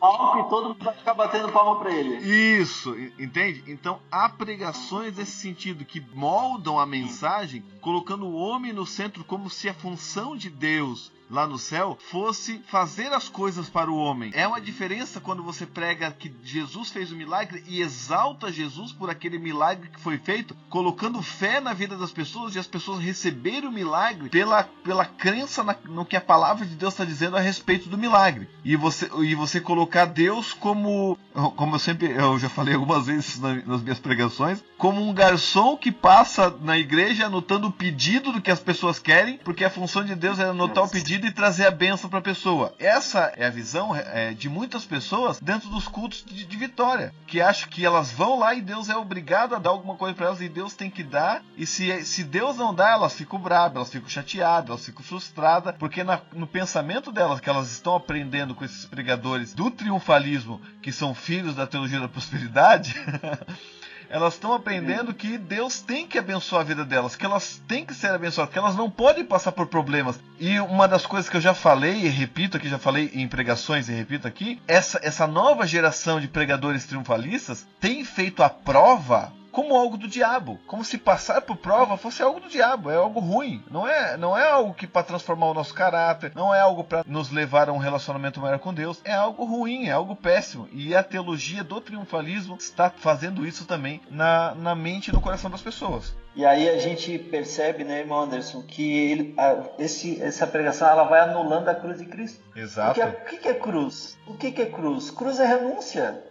palco e todo mundo vai ficar batendo palma para ele. Isso, entende? Então há pregações nesse sentido que moldam a mensagem, colocando o homem no centro como se a função de Deus lá no céu fosse fazer as coisas para o homem. É uma diferença quando você prega que Jesus fez o milagre e exalta Jesus por aquele milagre que foi feito, colocando fé na vida das pessoas e as pessoas receberem o milagre pela, pela crença na, no que a palavra de Deus está dizendo a respeito do milagre. E você, e você colocar Deus como, como eu sempre eu já falei algumas vezes nas minhas pregações, como um garçom que passa na igreja anotando o pedido do que as pessoas querem, porque a função de Deus é anotar o pedido e trazer a benção para a pessoa. Essa é a visão é, de muitas pessoas dentro dos cultos de, de, vitória, que acham que elas vão lá e Deus é obrigado a dar alguma coisa para elas e Deus tem que dar. E se, se Deus não dá, elas ficam bravas, elas ficam chateadas, elas ficam frustradas, porque na, no pensamento delas que elas estão aprendendo com esses pregadores do triunfalismo, que são filhos da teologia da prosperidade. [LAUGHS] elas estão aprendendo que Deus tem que abençoar a vida delas, que elas têm que ser abençoadas, que elas não podem passar por problemas. E uma das coisas que eu já falei e repito aqui, já falei em pregações e repito aqui, essa, essa nova geração de pregadores triunfalistas tem feito a prova como algo do diabo, como se passar por prova fosse algo do diabo, é algo ruim, não é, não é algo que para transformar o nosso caráter, não é algo para nos levar a um relacionamento maior com Deus, é algo ruim, é algo péssimo. E a teologia do triunfalismo está fazendo isso também na, na mente e no coração das pessoas. E aí a gente percebe, né, irmão Anderson, que ele, a, esse, essa pregação ela vai anulando a cruz de Cristo. Exato. o que, que é cruz? O que é cruz? Cruz é renúncia.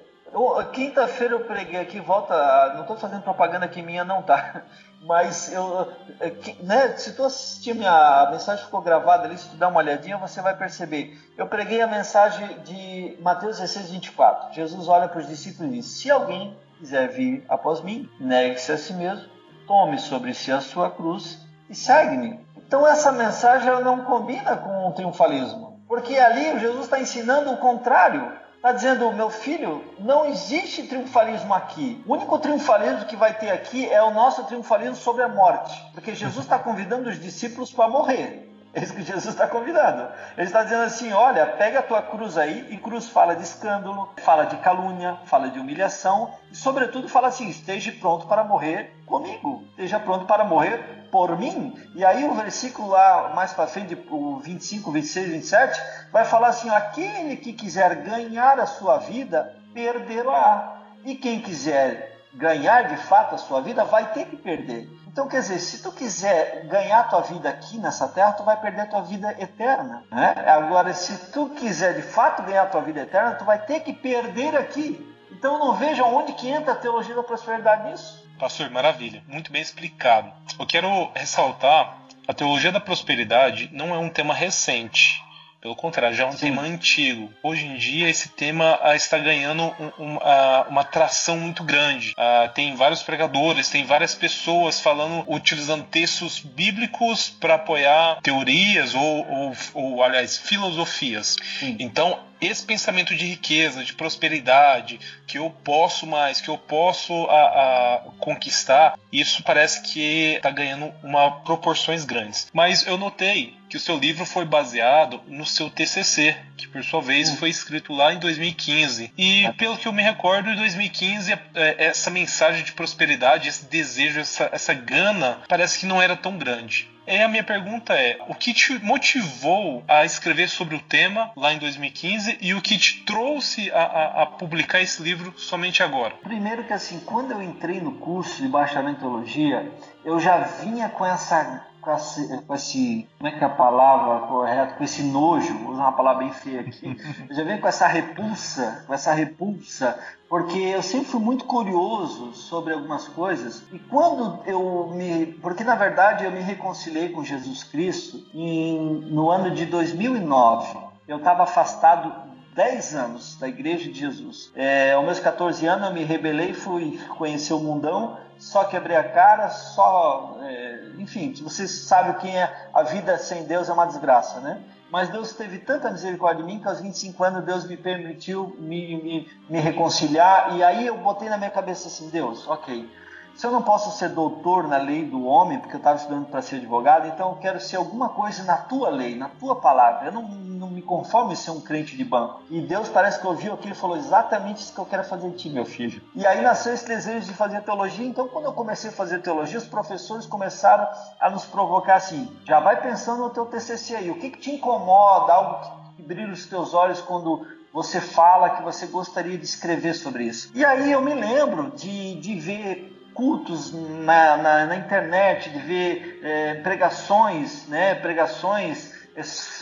Quinta-feira eu preguei aqui, volta. Não estou fazendo propaganda aqui minha, não, tá? [LAUGHS] Mas eu, é, né, se tu assistir minha mensagem ficou gravada ali, se tu dar uma olhadinha, você vai perceber. Eu preguei a mensagem de Mateus 16, 24. Jesus olha para os discípulos e diz: Se alguém quiser vir após mim, negue-se a si mesmo, tome sobre si a sua cruz e segue-me. Então essa mensagem não combina com o triunfalismo, porque ali Jesus está ensinando o contrário. Está dizendo, meu filho, não existe triunfalismo aqui. O único triunfalismo que vai ter aqui é o nosso triunfalismo sobre a morte. Porque Jesus está convidando os discípulos para morrer. É isso que Jesus está convidando. Ele está dizendo assim: olha, pega a tua cruz aí, e cruz fala de escândalo, fala de calúnia, fala de humilhação, e sobretudo fala assim: esteja pronto para morrer comigo, esteja pronto para morrer por mim. E aí o versículo lá mais para frente, o 25, 26, 27, vai falar assim: aquele que quiser ganhar a sua vida, perderá. E quem quiser ganhar de fato a sua vida, vai ter que perder. Então, quer dizer, se tu quiser ganhar tua vida aqui nessa terra, tu vai perder tua vida eterna. Né? Agora, se tu quiser de fato ganhar tua vida eterna, tu vai ter que perder aqui. Então, não vejo onde que entra a teologia da prosperidade nisso. Pastor, maravilha. Muito bem explicado. Eu quero ressaltar, a teologia da prosperidade não é um tema recente. Pelo contrário, já é um Sim. tema antigo. Hoje em dia, esse tema ah, está ganhando um, um, ah, uma atração muito grande. Ah, tem vários pregadores, tem várias pessoas falando, utilizando textos bíblicos para apoiar teorias ou, ou, ou, aliás, filosofias. Sim. Então, esse pensamento de riqueza, de prosperidade, que eu posso mais, que eu posso a, a conquistar, isso parece que está ganhando uma proporções grandes. Mas eu notei que o seu livro foi baseado no seu TCC, que por sua vez foi escrito lá em 2015. E pelo que eu me recordo, em 2015 é, essa mensagem de prosperidade, esse desejo, essa, essa gana, parece que não era tão grande. E a minha pergunta é: o que te motivou a escrever sobre o tema lá em 2015 e o que te trouxe a, a, a publicar esse livro somente agora? Primeiro que assim, quando eu entrei no curso de bacharel teologia, eu já vinha com essa com esse, com esse, como é que é a palavra correta, com esse nojo, vou usar uma palavra bem feia aqui, eu [LAUGHS] já venho com essa repulsa, com essa repulsa, porque eu sempre fui muito curioso sobre algumas coisas, e quando eu me, porque na verdade eu me reconciliei com Jesus Cristo em, no ano de 2009, eu estava afastado 10 anos da Igreja de Jesus. É, aos meus 14 anos eu me rebelei, fui conhecer o mundão, só quebrei a cara, só. É, enfim, você sabe quem é. A vida sem Deus é uma desgraça, né? Mas Deus teve tanta misericórdia de mim que aos 25 anos Deus me permitiu me, me, me reconciliar. E aí eu botei na minha cabeça assim: Deus, ok. Se eu não posso ser doutor na lei do homem, porque eu estava estudando para ser advogado, então eu quero ser alguma coisa na tua lei, na tua palavra. Eu não, não me conformo em ser um crente de banco. E Deus parece que ouviu aquilo e falou exatamente isso que eu quero fazer em ti, meu filho. E aí nasceu esse desejo de fazer teologia. Então, quando eu comecei a fazer teologia, os professores começaram a nos provocar assim: já vai pensando no teu TCC aí, o que, que te incomoda, algo que brilha os teus olhos quando você fala que você gostaria de escrever sobre isso. E aí eu me lembro de, de ver cultos na, na, na internet, de ver é, pregações, né, pregações,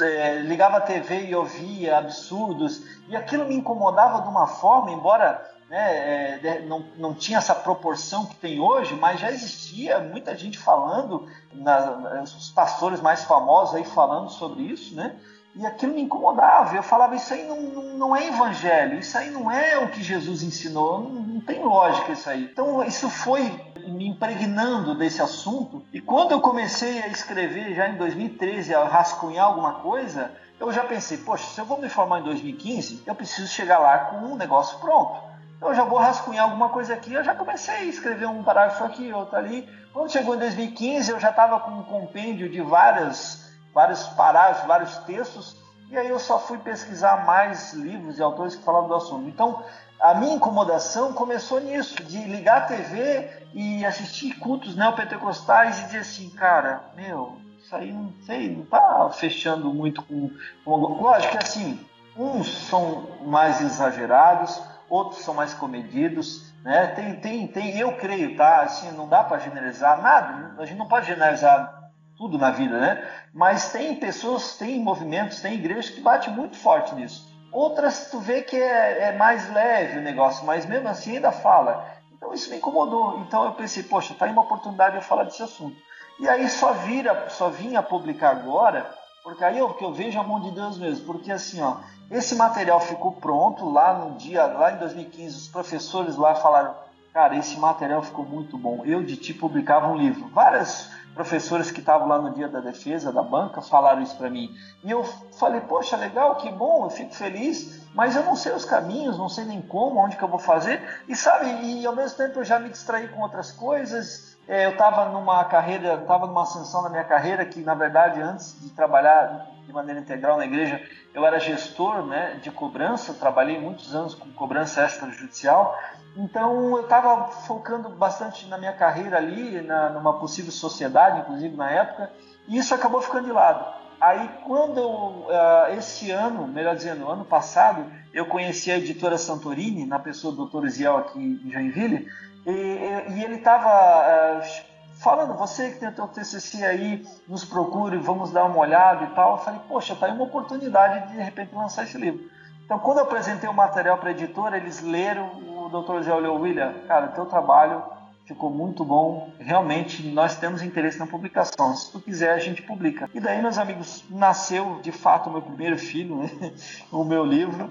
é, ligava a TV e ouvia absurdos, e aquilo me incomodava de uma forma, embora né, é, não, não tinha essa proporção que tem hoje, mas já existia muita gente falando, na, os pastores mais famosos aí falando sobre isso, né? E aquilo me incomodava. Eu falava, isso aí não, não, não, é evangelho, isso aí não é o que Jesus ensinou, não, não tem lógica isso aí. Então isso foi me impregnando desse assunto. E quando eu comecei a escrever, já em 2013, a rascunhar alguma coisa, eu já pensei, poxa, se eu vou me formar em 2015, eu preciso chegar lá com um negócio pronto. Eu já vou rascunhar alguma coisa aqui, eu já comecei a escrever um parágrafo aqui, outro ali. Quando chegou em 2015, eu já estava com um compêndio de várias vários parágrafos, vários textos, e aí eu só fui pesquisar mais livros e autores que falavam do assunto. Então, a minha incomodação começou nisso, de ligar a TV e assistir cultos neopentecostais e dizer assim, cara, meu, isso aí não sei, não tá fechando muito com, com... Lógico que assim, uns são mais exagerados, outros são mais comedidos, né? Tem, tem, tem, eu creio, tá? Assim, não dá para generalizar nada, a gente não pode generalizar tudo na vida, né? Mas tem pessoas, tem movimentos, tem igrejas que batem muito forte nisso. Outras tu vê que é, é, mais leve o negócio, mas mesmo assim ainda fala. Então isso me incomodou. Então eu pensei, poxa, tá aí uma oportunidade de eu falar desse assunto. E aí só vira, só vim a publicar agora, porque aí eu, que eu vejo a mão de Deus mesmo, porque assim, ó, esse material ficou pronto lá no dia, lá em 2015, os professores lá falaram, cara, esse material ficou muito bom. Eu de ti publicava um livro. Várias professores que estavam lá no dia da defesa da banca falaram isso para mim. E eu falei, poxa, legal, que bom, eu fico feliz, mas eu não sei os caminhos, não sei nem como, onde que eu vou fazer. E sabe, e ao mesmo tempo eu já me distraí com outras coisas. É, eu estava numa carreira, estava numa ascensão na minha carreira que, na verdade, antes de trabalhar de maneira integral na igreja, eu era gestor né, de cobrança, trabalhei muitos anos com cobrança extrajudicial então eu estava focando bastante na minha carreira ali, na, numa possível sociedade, inclusive na época, e isso acabou ficando de lado. Aí quando eu, uh, esse ano, melhor dizendo, ano passado, eu conheci a editora Santorini, na pessoa do Dr. Ziel aqui em Joinville, e, e ele estava uh, falando, você que tem o teu TCC aí, nos procure, vamos dar uma olhada e tal. Eu falei, poxa, tá aí uma oportunidade de de repente lançar esse livro. Então, quando eu apresentei o material para a editora, eles leram, o Dr. Zé olhou, William, cara, teu trabalho ficou muito bom, realmente nós temos interesse na publicação, se tu quiser a gente publica. E daí, meus amigos, nasceu de fato o meu primeiro filho, né? [LAUGHS] o meu livro,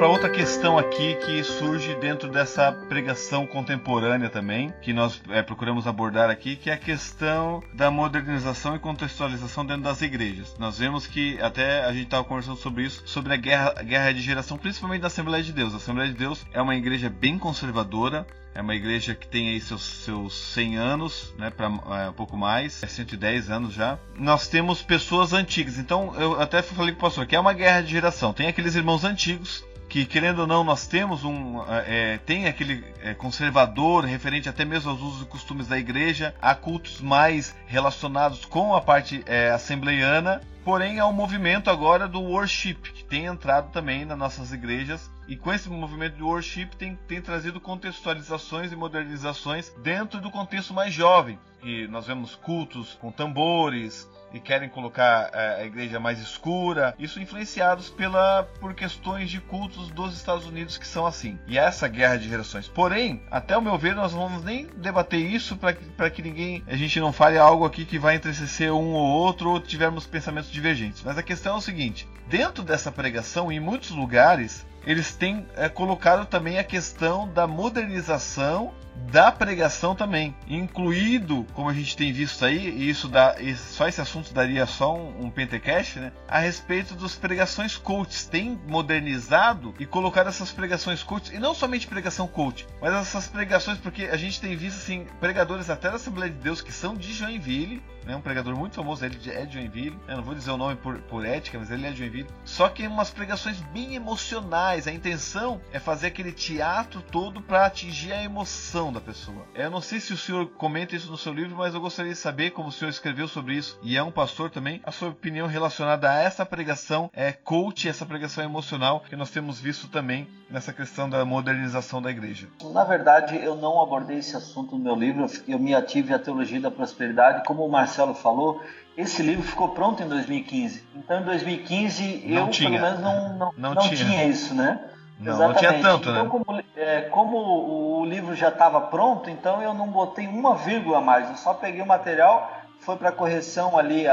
para outra questão aqui que surge dentro dessa pregação contemporânea também, que nós é, procuramos abordar aqui, que é a questão da modernização e contextualização dentro das igrejas. Nós vemos que até a gente estava conversando sobre isso, sobre a guerra, guerra de geração, principalmente da Assembleia de Deus. A Assembleia de Deus é uma igreja bem conservadora, é uma igreja que tem aí seus, seus 100 anos, né, para é, um pouco mais, é 110 anos já. Nós temos pessoas antigas. Então, eu até falei com o pastor que é uma guerra de geração. Tem aqueles irmãos antigos que querendo ou não nós temos um é, tem aquele é, conservador referente até mesmo aos usos e costumes da igreja, há cultos mais relacionados com a parte é, assembleiana, porém há um movimento agora do worship que tem entrado também nas nossas igrejas e com esse movimento de worship tem, tem trazido contextualizações e modernizações dentro do contexto mais jovem. E nós vemos cultos com tambores, e querem colocar é, a igreja mais escura, isso influenciados pela por questões de cultos dos Estados Unidos que são assim. E essa guerra de gerações. Porém, até o meu ver, nós não vamos nem debater isso para que, que ninguém a gente não fale algo aqui que vai entristecer um ou outro ou tivermos pensamentos divergentes. Mas a questão é o seguinte: dentro dessa pregação, em muitos lugares, eles têm é, colocado também a questão da modernização da pregação também, incluído, como a gente tem visto aí, e isso dá, só esse assunto daria só um, um Pentecast, né? A respeito das pregações coaches, tem modernizado e colocado essas pregações coaches, e não somente pregação coach, mas essas pregações, porque a gente tem visto assim, pregadores até da Assembleia de Deus que são de Joinville, né? Um pregador muito famoso, ele é de Joinville, eu não vou dizer o nome por, por ética, mas ele é de Joinville, só que umas pregações bem emocionais, a intenção é fazer aquele teatro todo para atingir a emoção da da pessoa. Eu não sei se o senhor comenta isso no seu livro, mas eu gostaria de saber, como o senhor escreveu sobre isso, e é um pastor também, a sua opinião relacionada a essa pregação é coach, essa pregação emocional que nós temos visto também nessa questão da modernização da igreja. Na verdade, eu não abordei esse assunto no meu livro, eu me ative à teologia da prosperidade, como o Marcelo falou, esse livro ficou pronto em 2015. Então, em 2015, não eu tinha. pelo menos não, não, não, não tinha. tinha isso, né? Não, Exatamente. não tinha tanto, então, né? Como, é, como o livro já estava pronto, então eu não botei uma vírgula a mais. Eu só peguei o material, foi para correção ali,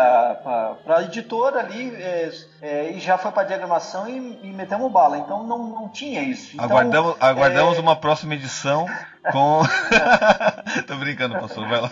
para a editora ali, é, é, e já foi para diagramação e, e metemos bala. Então não, não tinha isso. Então, aguardamos aguardamos é, uma próxima edição com. [LAUGHS] Tô brincando, pastor, vai lá.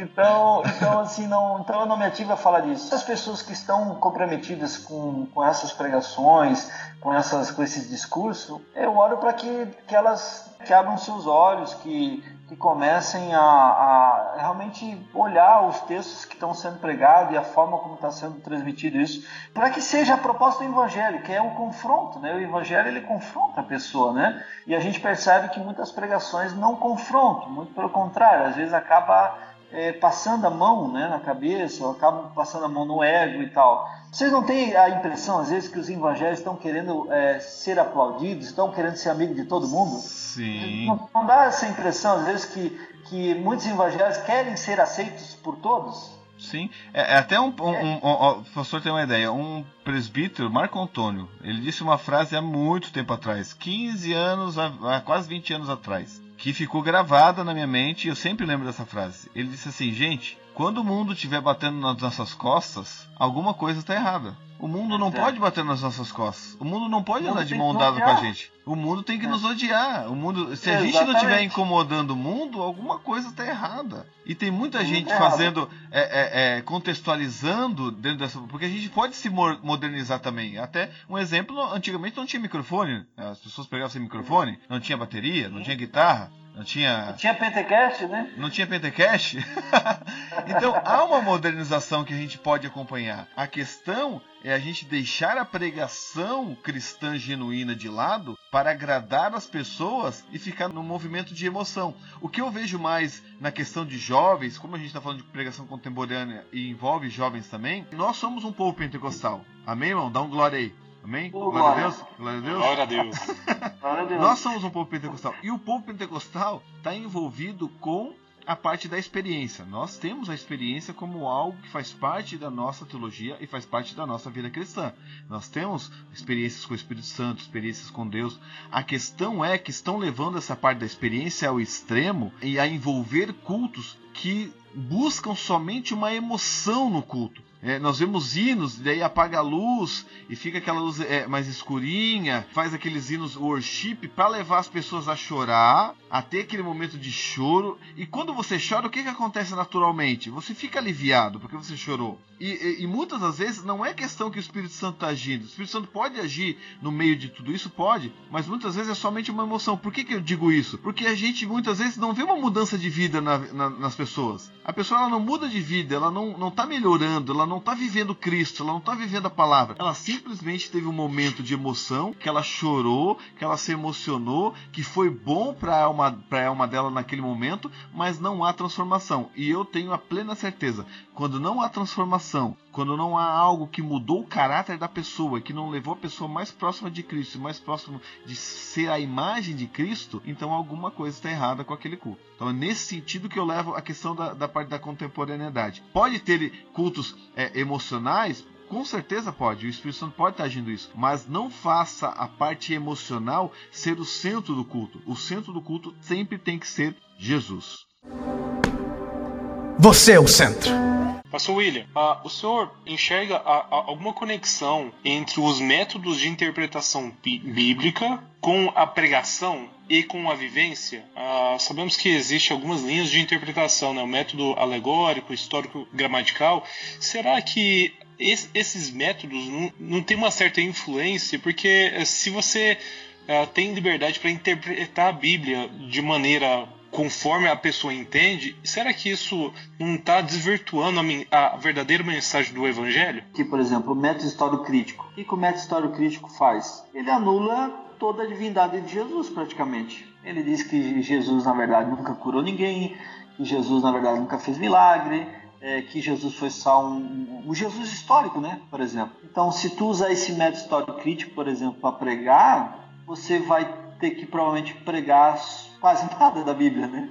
então, então, assim, não, então eu não me ativo a falar disso. As pessoas que estão comprometidas com, com essas pregações, com, essas, com esses discursos, eu oro para que, que elas que abram seus olhos, que, que comecem a, a realmente olhar os textos que estão sendo pregados e a forma como está sendo transmitido isso, para que seja a proposta do Evangelho, que é um confronto, né? O Evangelho ele confronta a pessoa, né? E a gente percebe que muitas pregações não confrontam, muito pelo contrário, às vezes acaba é, passando a mão né, na cabeça, ou acabam passando a mão no ego e tal. Vocês não têm a impressão, às vezes, que os evangelhos estão querendo é, ser aplaudidos, estão querendo ser amigo de todo mundo? Sim. Não, não, dá essa impressão, às vezes, que, que muitos evangelhos querem ser aceitos por todos? Sim, é, é até um, um, um, um, o professor tem uma ideia, um presbítero, Marco Antônio, ele disse uma frase há muito tempo atrás, 15 anos, há quase 20 anos atrás que ficou gravada na minha mente e eu sempre lembro dessa frase. Ele disse assim: gente, quando o mundo estiver batendo nas nossas costas, alguma coisa está errada. O mundo não é. pode bater nas nossas costas. O mundo não pode andar de mão dada com a gente. O mundo tem que é. nos odiar. O mundo, se a gente não estiver incomodando o mundo, alguma coisa está errada. E tem muita gente fazendo, é, é, é, contextualizando dentro dessa. Porque a gente pode se modernizar também. Até um exemplo: antigamente não tinha microfone. As pessoas pegavam sem microfone, não tinha bateria, não tinha guitarra. Não tinha. Não tinha Pentecast, né? Não tinha Pentecast? [LAUGHS] então há uma modernização que a gente pode acompanhar. A questão é a gente deixar a pregação cristã genuína de lado para agradar as pessoas e ficar no movimento de emoção. O que eu vejo mais na questão de jovens, como a gente está falando de pregação contemporânea e envolve jovens também, nós somos um povo pentecostal. Amém, irmão? Dá um glória aí. Amém? Oh, glória, a Deus. Glória a Deus. Glória a Deus. [LAUGHS] glória a Deus. Nós somos um povo pentecostal. E o povo pentecostal está envolvido com a parte da experiência. Nós temos a experiência como algo que faz parte da nossa teologia e faz parte da nossa vida cristã. Nós temos experiências com o Espírito Santo, experiências com Deus. A questão é que estão levando essa parte da experiência ao extremo e a envolver cultos que buscam somente uma emoção no culto. É, nós vemos hinos, daí apaga a luz e fica aquela luz é, mais escurinha, faz aqueles hinos worship para levar as pessoas a chorar, a ter aquele momento de choro. E quando você chora, o que, que acontece naturalmente? Você fica aliviado porque você chorou. E, e, e muitas das vezes não é questão que o Espírito Santo está agindo. O Espírito Santo pode agir no meio de tudo isso, pode, mas muitas vezes é somente uma emoção. Por que, que eu digo isso? Porque a gente muitas vezes não vê uma mudança de vida na, na, nas pessoas. A pessoa ela não muda de vida, ela não, não tá melhorando, ela não está vivendo Cristo, ela não está vivendo a palavra. Ela simplesmente teve um momento de emoção, que ela chorou, que ela se emocionou, que foi bom para a alma, a alma dela naquele momento, mas não há transformação. E eu tenho a plena certeza, quando não há transformação, quando não há algo que mudou o caráter da pessoa, que não levou a pessoa mais próxima de Cristo, mais próximo de ser a imagem de Cristo, então alguma coisa está errada com aquele culto. Então é nesse sentido que eu levo a questão da, da parte da contemporaneidade. Pode ter cultos é, emocionais, com certeza pode, o Espírito Santo pode estar agindo isso, mas não faça a parte emocional ser o centro do culto. O centro do culto sempre tem que ser Jesus. Você é o centro. Pastor William, uh, o senhor enxerga a, a, alguma conexão entre os métodos de interpretação bíblica com a pregação e com a vivência? Sabemos que existem algumas linhas de interpretação, né? o método alegórico, histórico, gramatical. Será que esses métodos não, não têm uma certa influência? Porque eh, se você uh, tem liberdade para interpretar a Bíblia de maneira conforme a pessoa entende, será que isso não está desvirtuando a, a, verdadeira mensagem do Evangelho? Que, por exemplo, o método histórico crítico. O que o método histórico crítico faz? Ele anula toda a divindade de Jesus, praticamente. Ele diz que Jesus, na verdade, nunca curou ninguém, que Jesus, na verdade, nunca fez milagre, é, que Jesus foi só um, um, Jesus histórico, né? Por exemplo. Então, se tu usar esse método histórico crítico, por exemplo, para pregar, você vai ter que provavelmente pregar quase [LAUGHS] nada da Bíblia, né?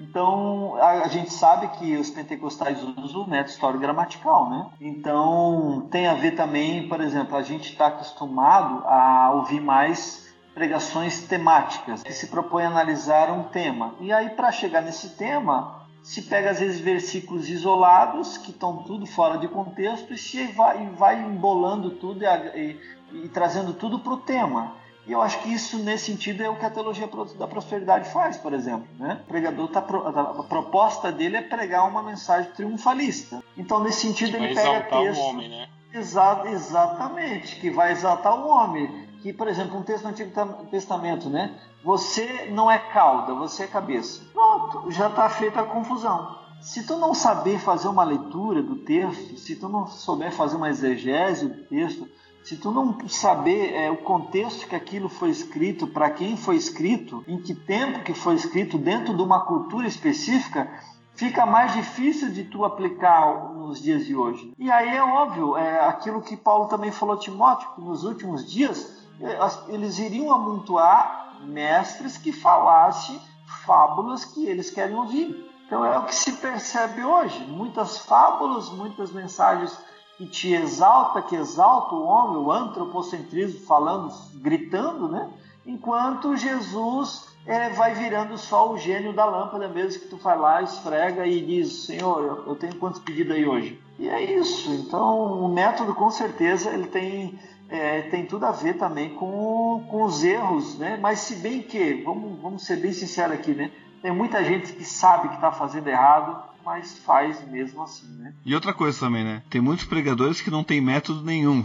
Então, a, gente sabe que os pentecostais usam o método histórico gramatical, né? Então, tem a ver também, por exemplo, a gente está acostumado a ouvir mais pregações temáticas, que se propõe a analisar um tema. E aí, para chegar nesse tema, se pega às vezes versículos isolados, que estão tudo fora de contexto, e se vai, e vai embolando tudo e, e, e trazendo tudo para o tema. E eu acho que isso, nesse sentido, é o que a teologia da prosperidade faz, por exemplo. Né? O pregador, tá, a proposta dele é pregar uma mensagem triunfalista. Então, nesse sentido, ele pega texto... o homem, né? Exa exatamente, que vai exaltar o homem. Que, por exemplo, um texto do Antigo Testamento, né? Você não é cauda, você é cabeça. Pronto, já está feita a confusão. Se tu não saber fazer uma leitura do texto, se tu não souber fazer uma exegese do texto, se tu não saber é, o contexto que aquilo foi escrito, para quem foi escrito, em que tempo que foi escrito, dentro de uma cultura específica, fica mais difícil de tu aplicar nos dias de hoje. E aí é óbvio, é aquilo que Paulo também falou a Timóteo, que nos últimos dias é, eles iriam amontoar mestres que falassem fábulas que eles querem ouvir. Então é o que se percebe hoje, muitas fábulas, muitas mensagens que te exalta, que exalta o homem, o antropocentrismo falando, gritando, né? Enquanto Jesus é, vai virando só o gênio da lâmpada mesmo, que tu vai lá, esfrega e diz, Senhor, eu tenho quantos pedidos aí hoje? E é isso. Então, o método, com certeza, ele tem, é, tem tudo a ver também com, com os erros, né? Mas se bem que, vamos, vamos ser bem sinceros aqui, né? Tem muita gente que sabe que está fazendo errado, mas faz mesmo assim, né? E outra coisa também, né? Tem muitos pregadores que não tem método nenhum.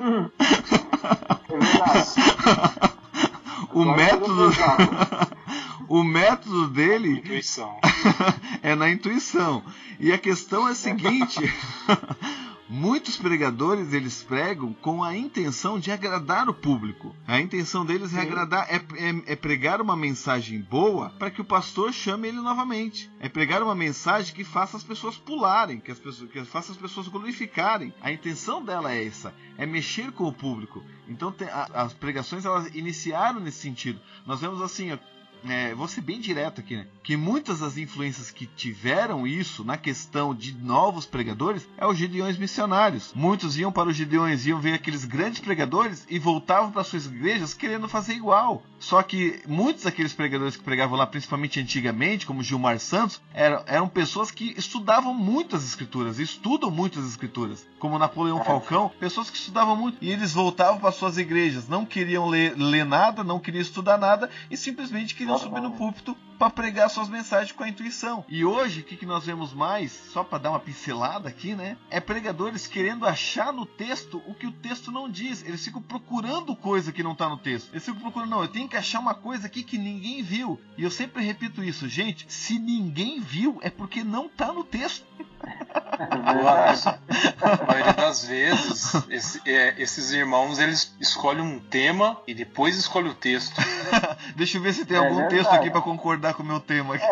Hum. É [LAUGHS] verdade. o método. [LAUGHS] o método dele intuição. [LAUGHS] é na intuição. E a questão é a seguinte: Muitos pregadores eles pregam com a intenção de agradar o público. A intenção deles é agradar, é, é, é pregar uma mensagem boa para que o pastor chame ele novamente. É pregar uma mensagem que faça as pessoas pularem, que, as pessoas, que faça as pessoas glorificarem. A intenção dela é essa, é mexer com o público. Então tem, a, as pregações elas iniciaram nesse sentido. Nós vemos assim, é, vou ser bem direto aqui, né? Que muitas das influências que tiveram isso na questão de novos pregadores é os gideões missionários. Muitos iam para os gideões, iam ver aqueles grandes pregadores e voltavam para suas igrejas querendo fazer igual. Só que muitos daqueles pregadores que pregavam lá, principalmente antigamente, como Gilmar Santos, eram, eram pessoas que estudavam muitas escrituras, estudam muitas escrituras, como Napoleão Falcão, pessoas que estudavam muito e eles voltavam para suas igrejas, não queriam ler, ler nada, não queriam estudar nada e simplesmente queriam subir no púlpito para pregar suas mensagens com a intuição. E hoje, o que, que nós vemos mais, só para dar uma pincelada aqui, né? É pregadores querendo achar no texto o que o texto não diz. Eles ficam procurando coisa que não está no texto. Eles ficam procurando, não, eu tenho que achar uma coisa aqui que ninguém viu. E eu sempre repito isso, gente, se ninguém viu, é porque não está no texto. a maioria das vezes, esse, é, esses irmãos eles escolhem um tema e depois escolhem o texto. [LAUGHS] Deixa eu ver se tem é algum verdade. texto aqui para concordar com o meu tema. Aqui.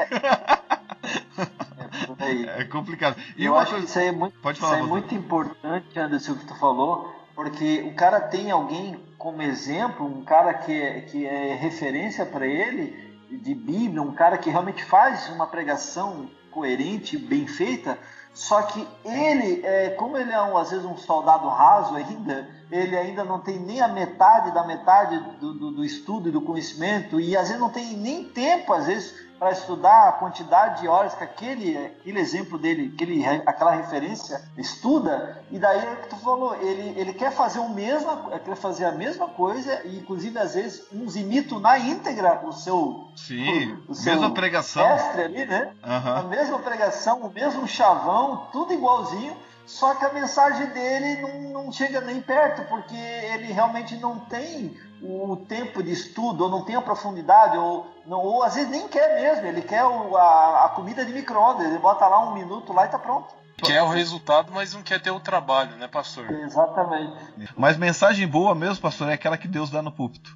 É. [LAUGHS] é complicado. E eu acho coisa... que isso aí é muito, Pode falar, isso é muito importante, Anderson, o que tu falou, porque o cara tem alguém como exemplo, um cara que é, que é referência para ele de Bíblia, um cara que realmente faz uma pregação coerente, bem feita, só que ele, é, como ele é um, às vezes um soldado raso ainda, ele ainda não tem nem a metade da metade do, do, do estudo e do conhecimento, e às vezes não tem nem tempo, às vezes, para estudar a quantidade de horas que aquele, aquele exemplo dele, aquele, aquela referência estuda, e daí é que tu falou, ele, ele quer fazer o mesmo, quer fazer a mesma coisa, e inclusive às vezes uns imitam na íntegra o seu. Sim, o, o seu mesma pregação. ali, né? Uhum. A mesma pregação, o mesmo chavão, tudo igualzinho só que a mensagem dele não, não chega nem perto, porque ele realmente não tem o tempo de estudo, ou não tem a profundidade, ou, não, ou às vezes nem quer mesmo, ele quer o, a, a comida de micro-ondas, ele bota lá um minuto lá e tá pronto. Quer o resultado, mas não quer ter o trabalho, né, pastor? Exatamente. Mas mensagem boa mesmo, pastor, é aquela que Deus dá no púlpito.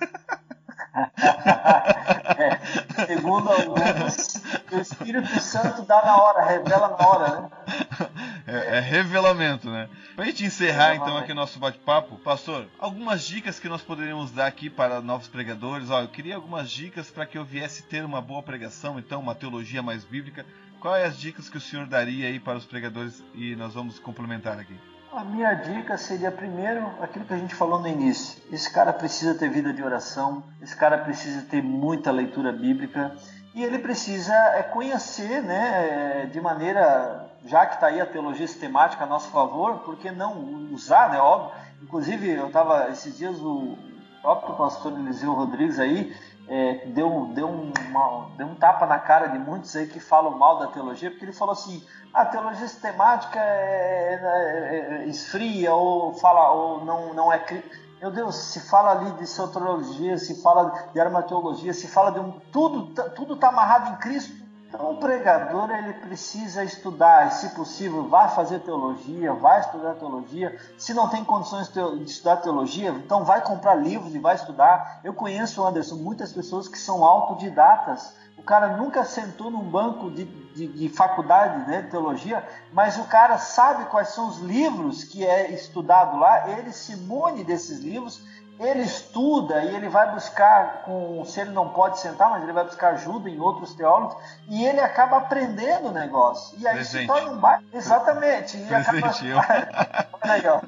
[LAUGHS] é, segundo alguns, o Espírito Santo dá na hora, revela na hora, né? [LAUGHS] É, é revelamento, né? Pra gente encerrar então aqui o nosso bate-papo, pastor, algumas dicas que nós poderíamos dar aqui para novos pregadores. Ó, eu queria algumas dicas para que eu viesse ter uma boa pregação, então uma teologia mais bíblica. Quais as dicas que o senhor daria aí para os pregadores e nós vamos complementar aqui? A minha dica seria primeiro aquilo que a gente falou no início. Esse cara precisa ter vida de oração, esse cara precisa ter muita leitura bíblica e ele precisa é, conhecer, né, é, de maneira, já que está aí a teologia sistemática a nosso favor, por que não usar, né, óbvio. Inclusive, eu estava esses dias o próprio pastor Eliseu Rodrigues aí é, deu, deu, uma, deu um tapa na cara de muitos aí que falam mal da teologia, porque ele falou assim, a teologia sistemática é, é, é, esfria ou fala ou não, não é meu Deus, se fala ali de soteriologia, se fala de armateologia, se fala de um tudo tudo está amarrado em Cristo. Então o pregador ele precisa estudar, se possível, vai fazer teologia, vai estudar teologia. Se não tem condições de estudar teologia, então vai comprar livros e vai estudar. Eu conheço, Anderson, muitas pessoas que são autodidatas o cara nunca sentou num banco de, de, de, faculdade né, de teologia, mas o cara sabe quais são os livros que é estudado lá, ele se mune desses livros, ele estuda e ele vai buscar, com, se ele não pode sentar, mas ele vai buscar ajuda em outros teólogos, e ele acaba aprendendo o negócio. E aí Presente. se torna um. Exatamente. E Presente, acaba... [LAUGHS] Olha aí, ó.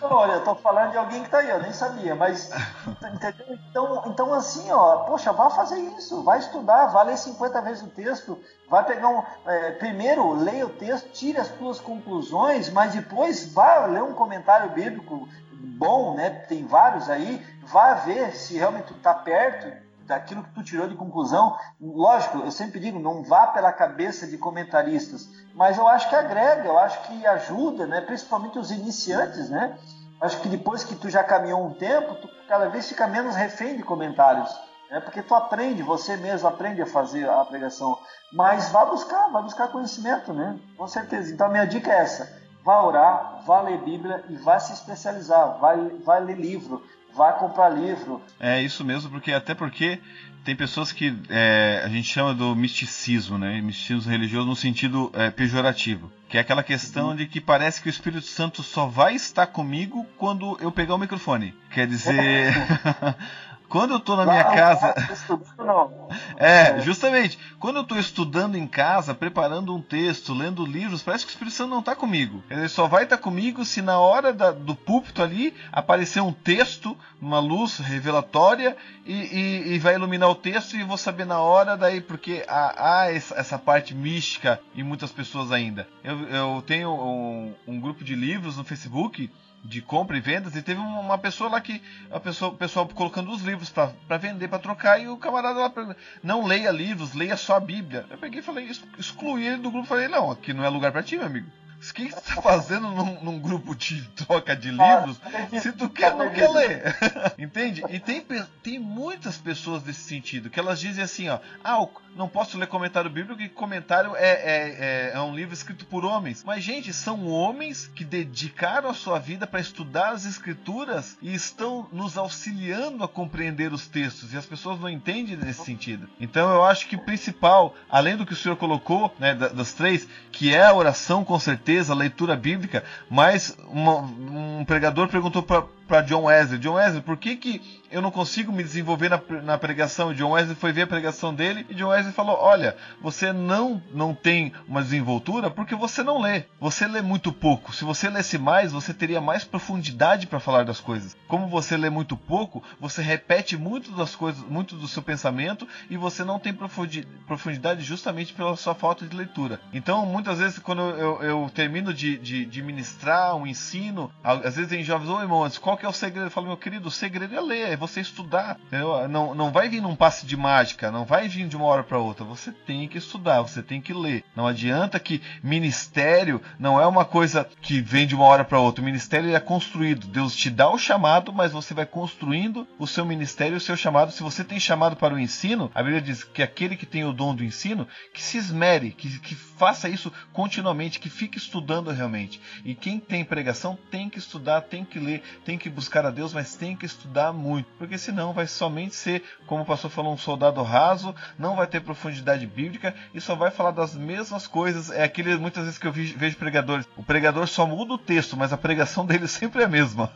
Olha, eu tô falando de alguém que tá aí, eu nem sabia, mas entendeu? Então, então assim, ó, poxa, vá fazer isso, vai estudar, vai ler 50 vezes o texto, vai pegar um. É, primeiro, leia o texto, tire as suas conclusões, mas depois vá ler um comentário bíblico bom, né? Tem vários aí, vá ver se realmente tu tá perto daquilo que tu tirou de conclusão. Lógico, eu sempre digo, não vá pela cabeça de comentaristas, mas eu acho que agrega, eu acho que ajuda, né? Principalmente os iniciantes, né? Acho que depois que tu já caminhou um tempo, tu cada vez fica menos refém de comentários. Né? Porque tu aprende, você mesmo aprende a fazer a pregação. Mas vá buscar, vá buscar conhecimento, né? Com certeza. Então a minha dica é essa vá orar, vá ler Bíblia e vá se especializar, vai, vai ler livro, vai comprar livro. É isso mesmo, porque até porque tem pessoas que é, a gente chama do misticismo, né? Misticismo religioso no sentido é, pejorativo. Que é aquela questão uhum. de que parece que o Espírito Santo só vai estar comigo quando eu pegar o microfone. Quer dizer. [LAUGHS] [LAUGHS] Quando eu tô na minha casa. é, justamente. Quando eu tô estudando em casa, preparando um texto, lendo livros, parece que o Espírito Santo não tá comigo. Ele só vai estar tá comigo se na hora da, do púlpito ali aparecer um texto, uma luz revelatória e, e, e, vai iluminar o texto e eu vou saber na hora daí, porque há, há essa parte mística em muitas pessoas ainda. Eu, eu tenho um, um grupo de livros no Facebook de compra e vendas e teve uma pessoa lá que a pessoa, o pessoal colocando os livros para vender, para trocar e o camarada lá não leia livros, leia só a Bíblia. Eu peguei e falei, excluí ele do grupo, falei, não, aqui não é lugar para ti, meu amigo. O que você está fazendo num, num, grupo de troca de livros se tu quer não quer ler? [LAUGHS] Entende? E tem, tem muitas pessoas desse sentido que elas dizem assim, ó, ah, não posso ler comentário bíblico e comentário é, é, é, é, um livro escrito por homens. Mas, gente, são homens que dedicaram a sua vida para estudar as escrituras e estão nos auxiliando a compreender os textos. E as pessoas não entendem nesse sentido. Então eu acho que o principal, além do que o senhor colocou, né, das três, que é a oração com certeza, a leitura bíblica, mas uma, um pregador perguntou para para John Wesley: John Wesley, por que, que eu não consigo me desenvolver na, na pregação? John Wesley foi ver a pregação dele e John Wesley falou: Olha, você não, não tem uma desenvoltura porque você não lê. Você lê muito pouco. Se você lesse mais, você teria mais profundidade para falar das coisas. Como você lê muito pouco, você repete muito das coisas, muito do seu pensamento e você não tem profundidade justamente pela sua falta de leitura. Então, muitas vezes, quando eu, eu, eu termino de, de, de, ministrar um ensino, às vezes em jovens, ô irmão, qual que é o segredo? Eu falo, meu querido, o segredo é ler, é você estudar. Entendeu? Não, não vai vir num passe de mágica, não vai vir de uma hora para outra. Você tem que estudar, você tem que ler. Não adianta que ministério não é uma coisa que vem de uma hora para outra. O ministério é construído. Deus te dá o chamado, mas você vai construindo o seu ministério, o seu chamado. Se você tem chamado para o ensino, a Bíblia diz que aquele que tem o dom do ensino, que se esmere, que, que faça isso continuamente, que fique estudando realmente. E quem tem pregação tem que estudar, tem que ler, tem que buscar a Deus, mas tem que estudar muito, porque senão vai somente ser, como o pastor falou, um soldado raso, não vai ter profundidade bíblica e só vai falar das mesmas coisas. É aquele muitas vezes que eu vejo pregadores, o pregador só muda o texto, mas a pregação [LAUGHS] dele sempre é a mesma.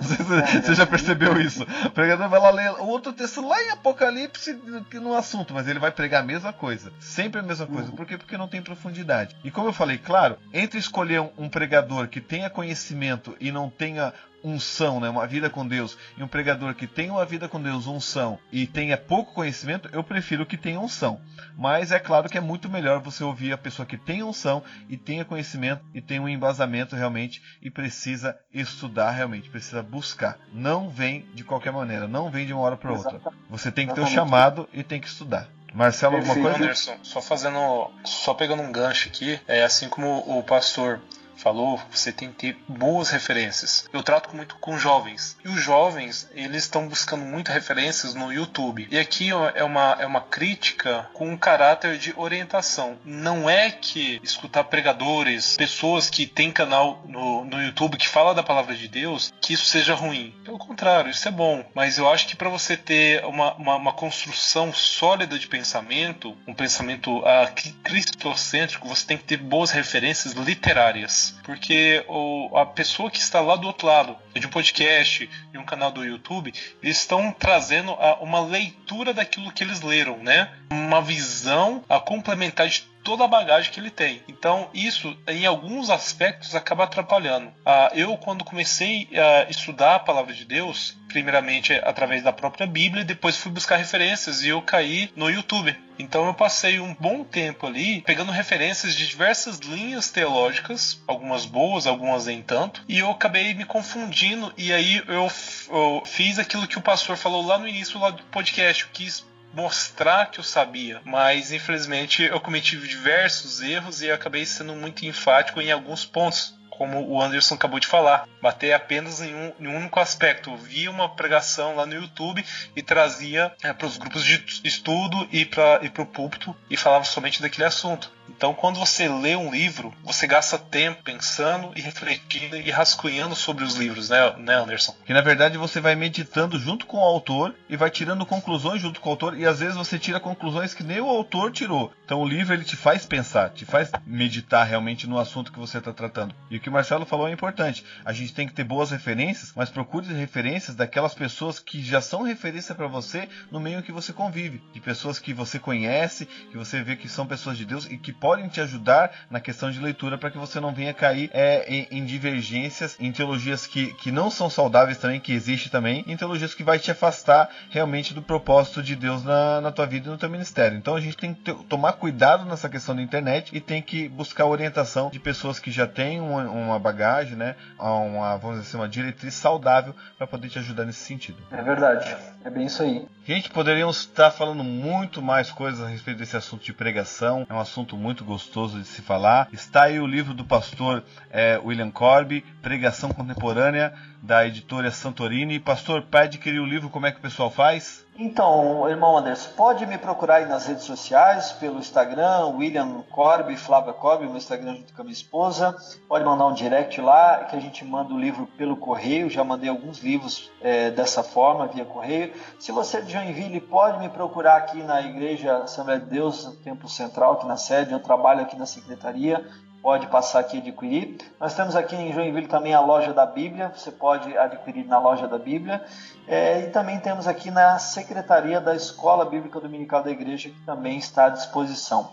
Você já percebeu isso? O pregador vai lá ler outro texto lá em Apocalipse no assunto, mas ele vai pregar a mesma coisa. Sempre a mesma coisa. Por quê? Porque não tem profundidade. E como eu falei, claro, entre escolher um pregador que tenha conhecimento e não tenha unção, né, uma vida com Deus, e um pregador que tem uma vida com Deus, unção, e tenha pouco conhecimento, eu prefiro que tenha unção. Mas é claro que é muito melhor você ouvir a pessoa que tem unção e tenha conhecimento e tem um embasamento realmente e precisa estudar realmente, precisa buscar. Não vem de qualquer maneira, não vem de uma hora para outra. Você tem que ter o chamado e tem que estudar. Marcelo, alguma coisa? Anderson, só fazendo, só pegando um gancho aqui, é assim como o pastor falou, você tem que ter boas referências. Eu trato muito com jovens. E os jovens, eles estão buscando muitas referências no YouTube. E aqui é uma, é uma crítica com um caráter de orientação. Não é que escutar pregadores, pessoas que têm canal no, no YouTube que fala da palavra de Deus, que isso seja ruim. Pelo contrário, isso é bom. Mas eu acho que para você ter uma, uma, uma, construção sólida de pensamento, um pensamento uh, cristocêntrico, você tem que ter boas referências literárias porque o, a pessoa que está lá do outro lado, de um podcast, de um canal do YouTube, eles estão trazendo a, uma leitura daquilo que eles leram, né? Uma visão a complementar de toda a bagagem que ele tem. Então, isso, em alguns aspectos, acaba atrapalhando. Uh, eu, quando comecei a estudar a palavra de Deus, primeiramente através da própria Bíblia, depois fui buscar referências e eu caí no YouTube. Então eu passei um bom tempo ali pegando referências de diversas linhas teológicas, algumas boas, algumas nem tanto, e eu acabei me confundindo e aí eu, eu fiz aquilo que o pastor falou lá no início lá do podcast, eu quis mostrar que eu sabia, mas infelizmente eu cometi diversos erros e acabei sendo muito enfático em alguns pontos como o Anderson acabou de falar, bater apenas em um, em um único aspecto. Via uma pregação lá no YouTube e trazia é, para os grupos de estudo e para o púlpito e falava somente daquele assunto. Então, quando você lê um livro, você gasta tempo pensando e refletindo e rascunhando sobre os livros, né, né, Anderson? Que na verdade você vai meditando junto com o autor e vai tirando conclusões junto com o autor, e às vezes você tira conclusões que nem o autor tirou. Então, o livro ele te faz pensar, te faz meditar realmente no assunto que você está tratando. E o que o Marcelo falou é importante. A gente tem que ter boas referências, mas procure referências daquelas pessoas que já são referência para você no meio que você convive, de pessoas que você conhece, que você vê que são pessoas de Deus e que podem te ajudar na questão de leitura para que você não venha cair é, em, em, divergências, em teologias que, que não são saudáveis também, que existe também, em teologias que vai te afastar realmente do propósito de Deus na, na tua vida e no teu ministério. Então a gente tem que ter, tomar cuidado nessa questão da internet e tem que buscar orientação de pessoas que já têm uma, uma bagagem, né, uma, vamos dizer assim, uma diretriz saudável para poder te ajudar nesse sentido. É verdade, é bem isso aí. Gente, poderíamos estar falando muito mais coisas a respeito desse assunto de pregação. É um assunto muito gostoso de se falar. Está aí o livro do pastor é, William Corby, Pregação Contemporânea, da editora Santorini. Pastor, para adquirir o livro, como é que o pessoal faz? Então, irmão Anderson, pode me procurar aí nas redes sociais, pelo Instagram, William Corby, Flávia Corby, meu Instagram junto com a minha esposa. Pode mandar um direct lá, que a gente manda o livro pelo correio. Já mandei alguns livros é, dessa forma, via correio. Se você é de Joinville, pode me procurar aqui na Igreja Assembleia de Deus, Templo Central, aqui na sede. Eu trabalho aqui na secretaria pode passar aqui e adquirir. Nós temos aqui em Joinville também a loja da Bíblia, você pode adquirir na loja da Bíblia. É, e também temos aqui na secretaria da Escola Bíblica Dominical da Igreja, que também está à disposição.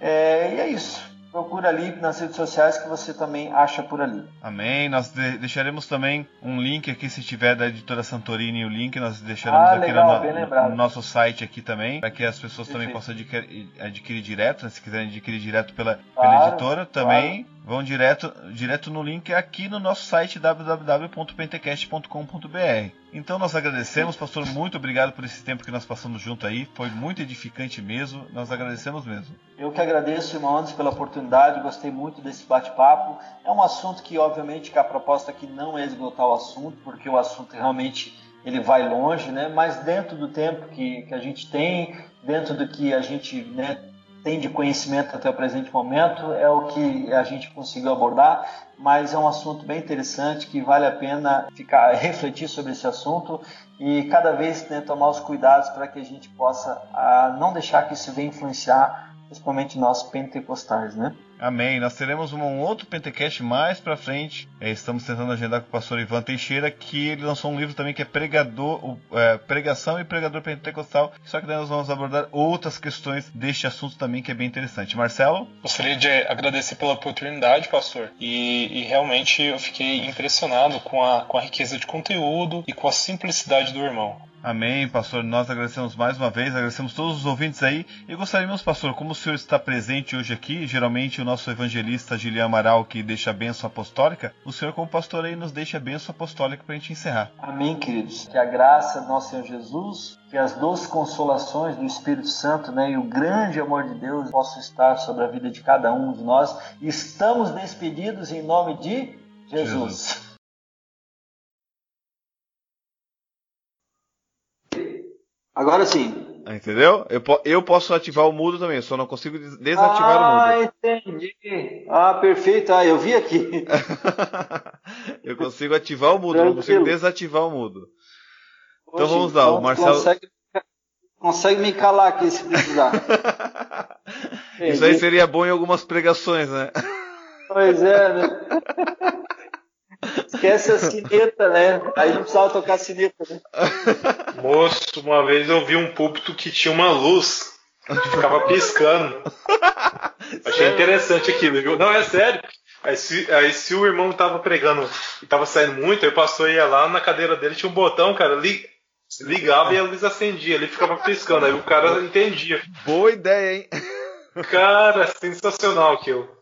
É, e é isso procura ali nas redes sociais que você também acha por ali. Amém. Nós de deixaremos também um link aqui, se tiver da editora Santorini, o link nós deixaremos ah, aqui legal, no, no, nosso site aqui também, para que as pessoas Perfeito. também possam adquirir, adquirir direto, né, se quiserem adquirir direto pela, claro, pela editora também. Claro vão direto, direto no link aqui no nosso site www.pentecast.com.br. Então nós agradecemos, pastor, muito obrigado por esse tempo que nós passamos junto aí, foi muito edificante mesmo, nós agradecemos mesmo. Eu que agradeço, irmão Anderson, pela oportunidade, gostei muito desse bate-papo. É um assunto que, obviamente, que a proposta aqui não é esgotar o assunto, porque o assunto realmente ele vai longe, né? Mas dentro do tempo que, que a gente tem, dentro do que a gente né, tem de conhecimento até o presente momento, é o que a gente conseguiu abordar, mas é um assunto bem interessante que vale a pena ficar refletir sobre esse assunto e cada vez né, tomar os cuidados para que a gente possa a, ah, não deixar que isso venha influenciar principalmente nós pentecostais, né? Amém. Nós teremos um outro Pentecast mais para frente. É, estamos tentando agendar com o pastor Ivan Teixeira, que ele lançou um livro também que é Pregador, é, Pregação e Pregador Pentecostal. Só que daí nós vamos abordar outras questões deste assunto também, que é bem interessante. Marcelo? Gostaria de agradecer pela oportunidade, pastor. E, e realmente eu fiquei impressionado com a, com a riqueza de conteúdo e com a simplicidade do irmão. Amém, pastor. Nós agradecemos mais uma vez, agradecemos todos os ouvintes aí. E gostaríamos, pastor, como o senhor está presente hoje aqui, geralmente o nosso evangelista Gilian Amaral que deixa a bênção apostólica, o senhor, como pastor, aí nos deixa a bênção apostólica para a gente encerrar. Amém, queridos. Que a graça do nosso Senhor Jesus, que as doces consolações do Espírito Santo né, e o grande amor de Deus possam estar sobre a vida de cada um de nós. Estamos despedidos em nome de Jesus. Jesus. Agora sim. Entendeu? Eu, eu posso ativar o mudo também, só não consigo desativar ah, o mudo. Ah, entendi. Ah, perfeito. Ah, eu vi aqui. [LAUGHS] eu consigo ativar o mudo, Tranquilo. não consigo desativar o mudo. Então Hoje, vamos lá, então, o Marcelo. Consegue, consegue me calar aqui se precisar. [LAUGHS] Isso aí seria bom em algumas pregações, né? Pois é, né? [LAUGHS] Esquece a sineta, né? Aí não precisava tocar sineta, né? Moço, uma vez eu vi um púlpito que tinha uma luz que ficava piscando. Achei interessante aquilo, viu? Não, é sério. Aí se, aí se o irmão tava pregando e tava saindo muito, aí o pastor ia lá na cadeira dele, tinha um botão, cara, li, ligava e a luz acendia, ele ficava piscando, aí o cara entendia. Boa ideia, hein? Cara, sensacional aquilo.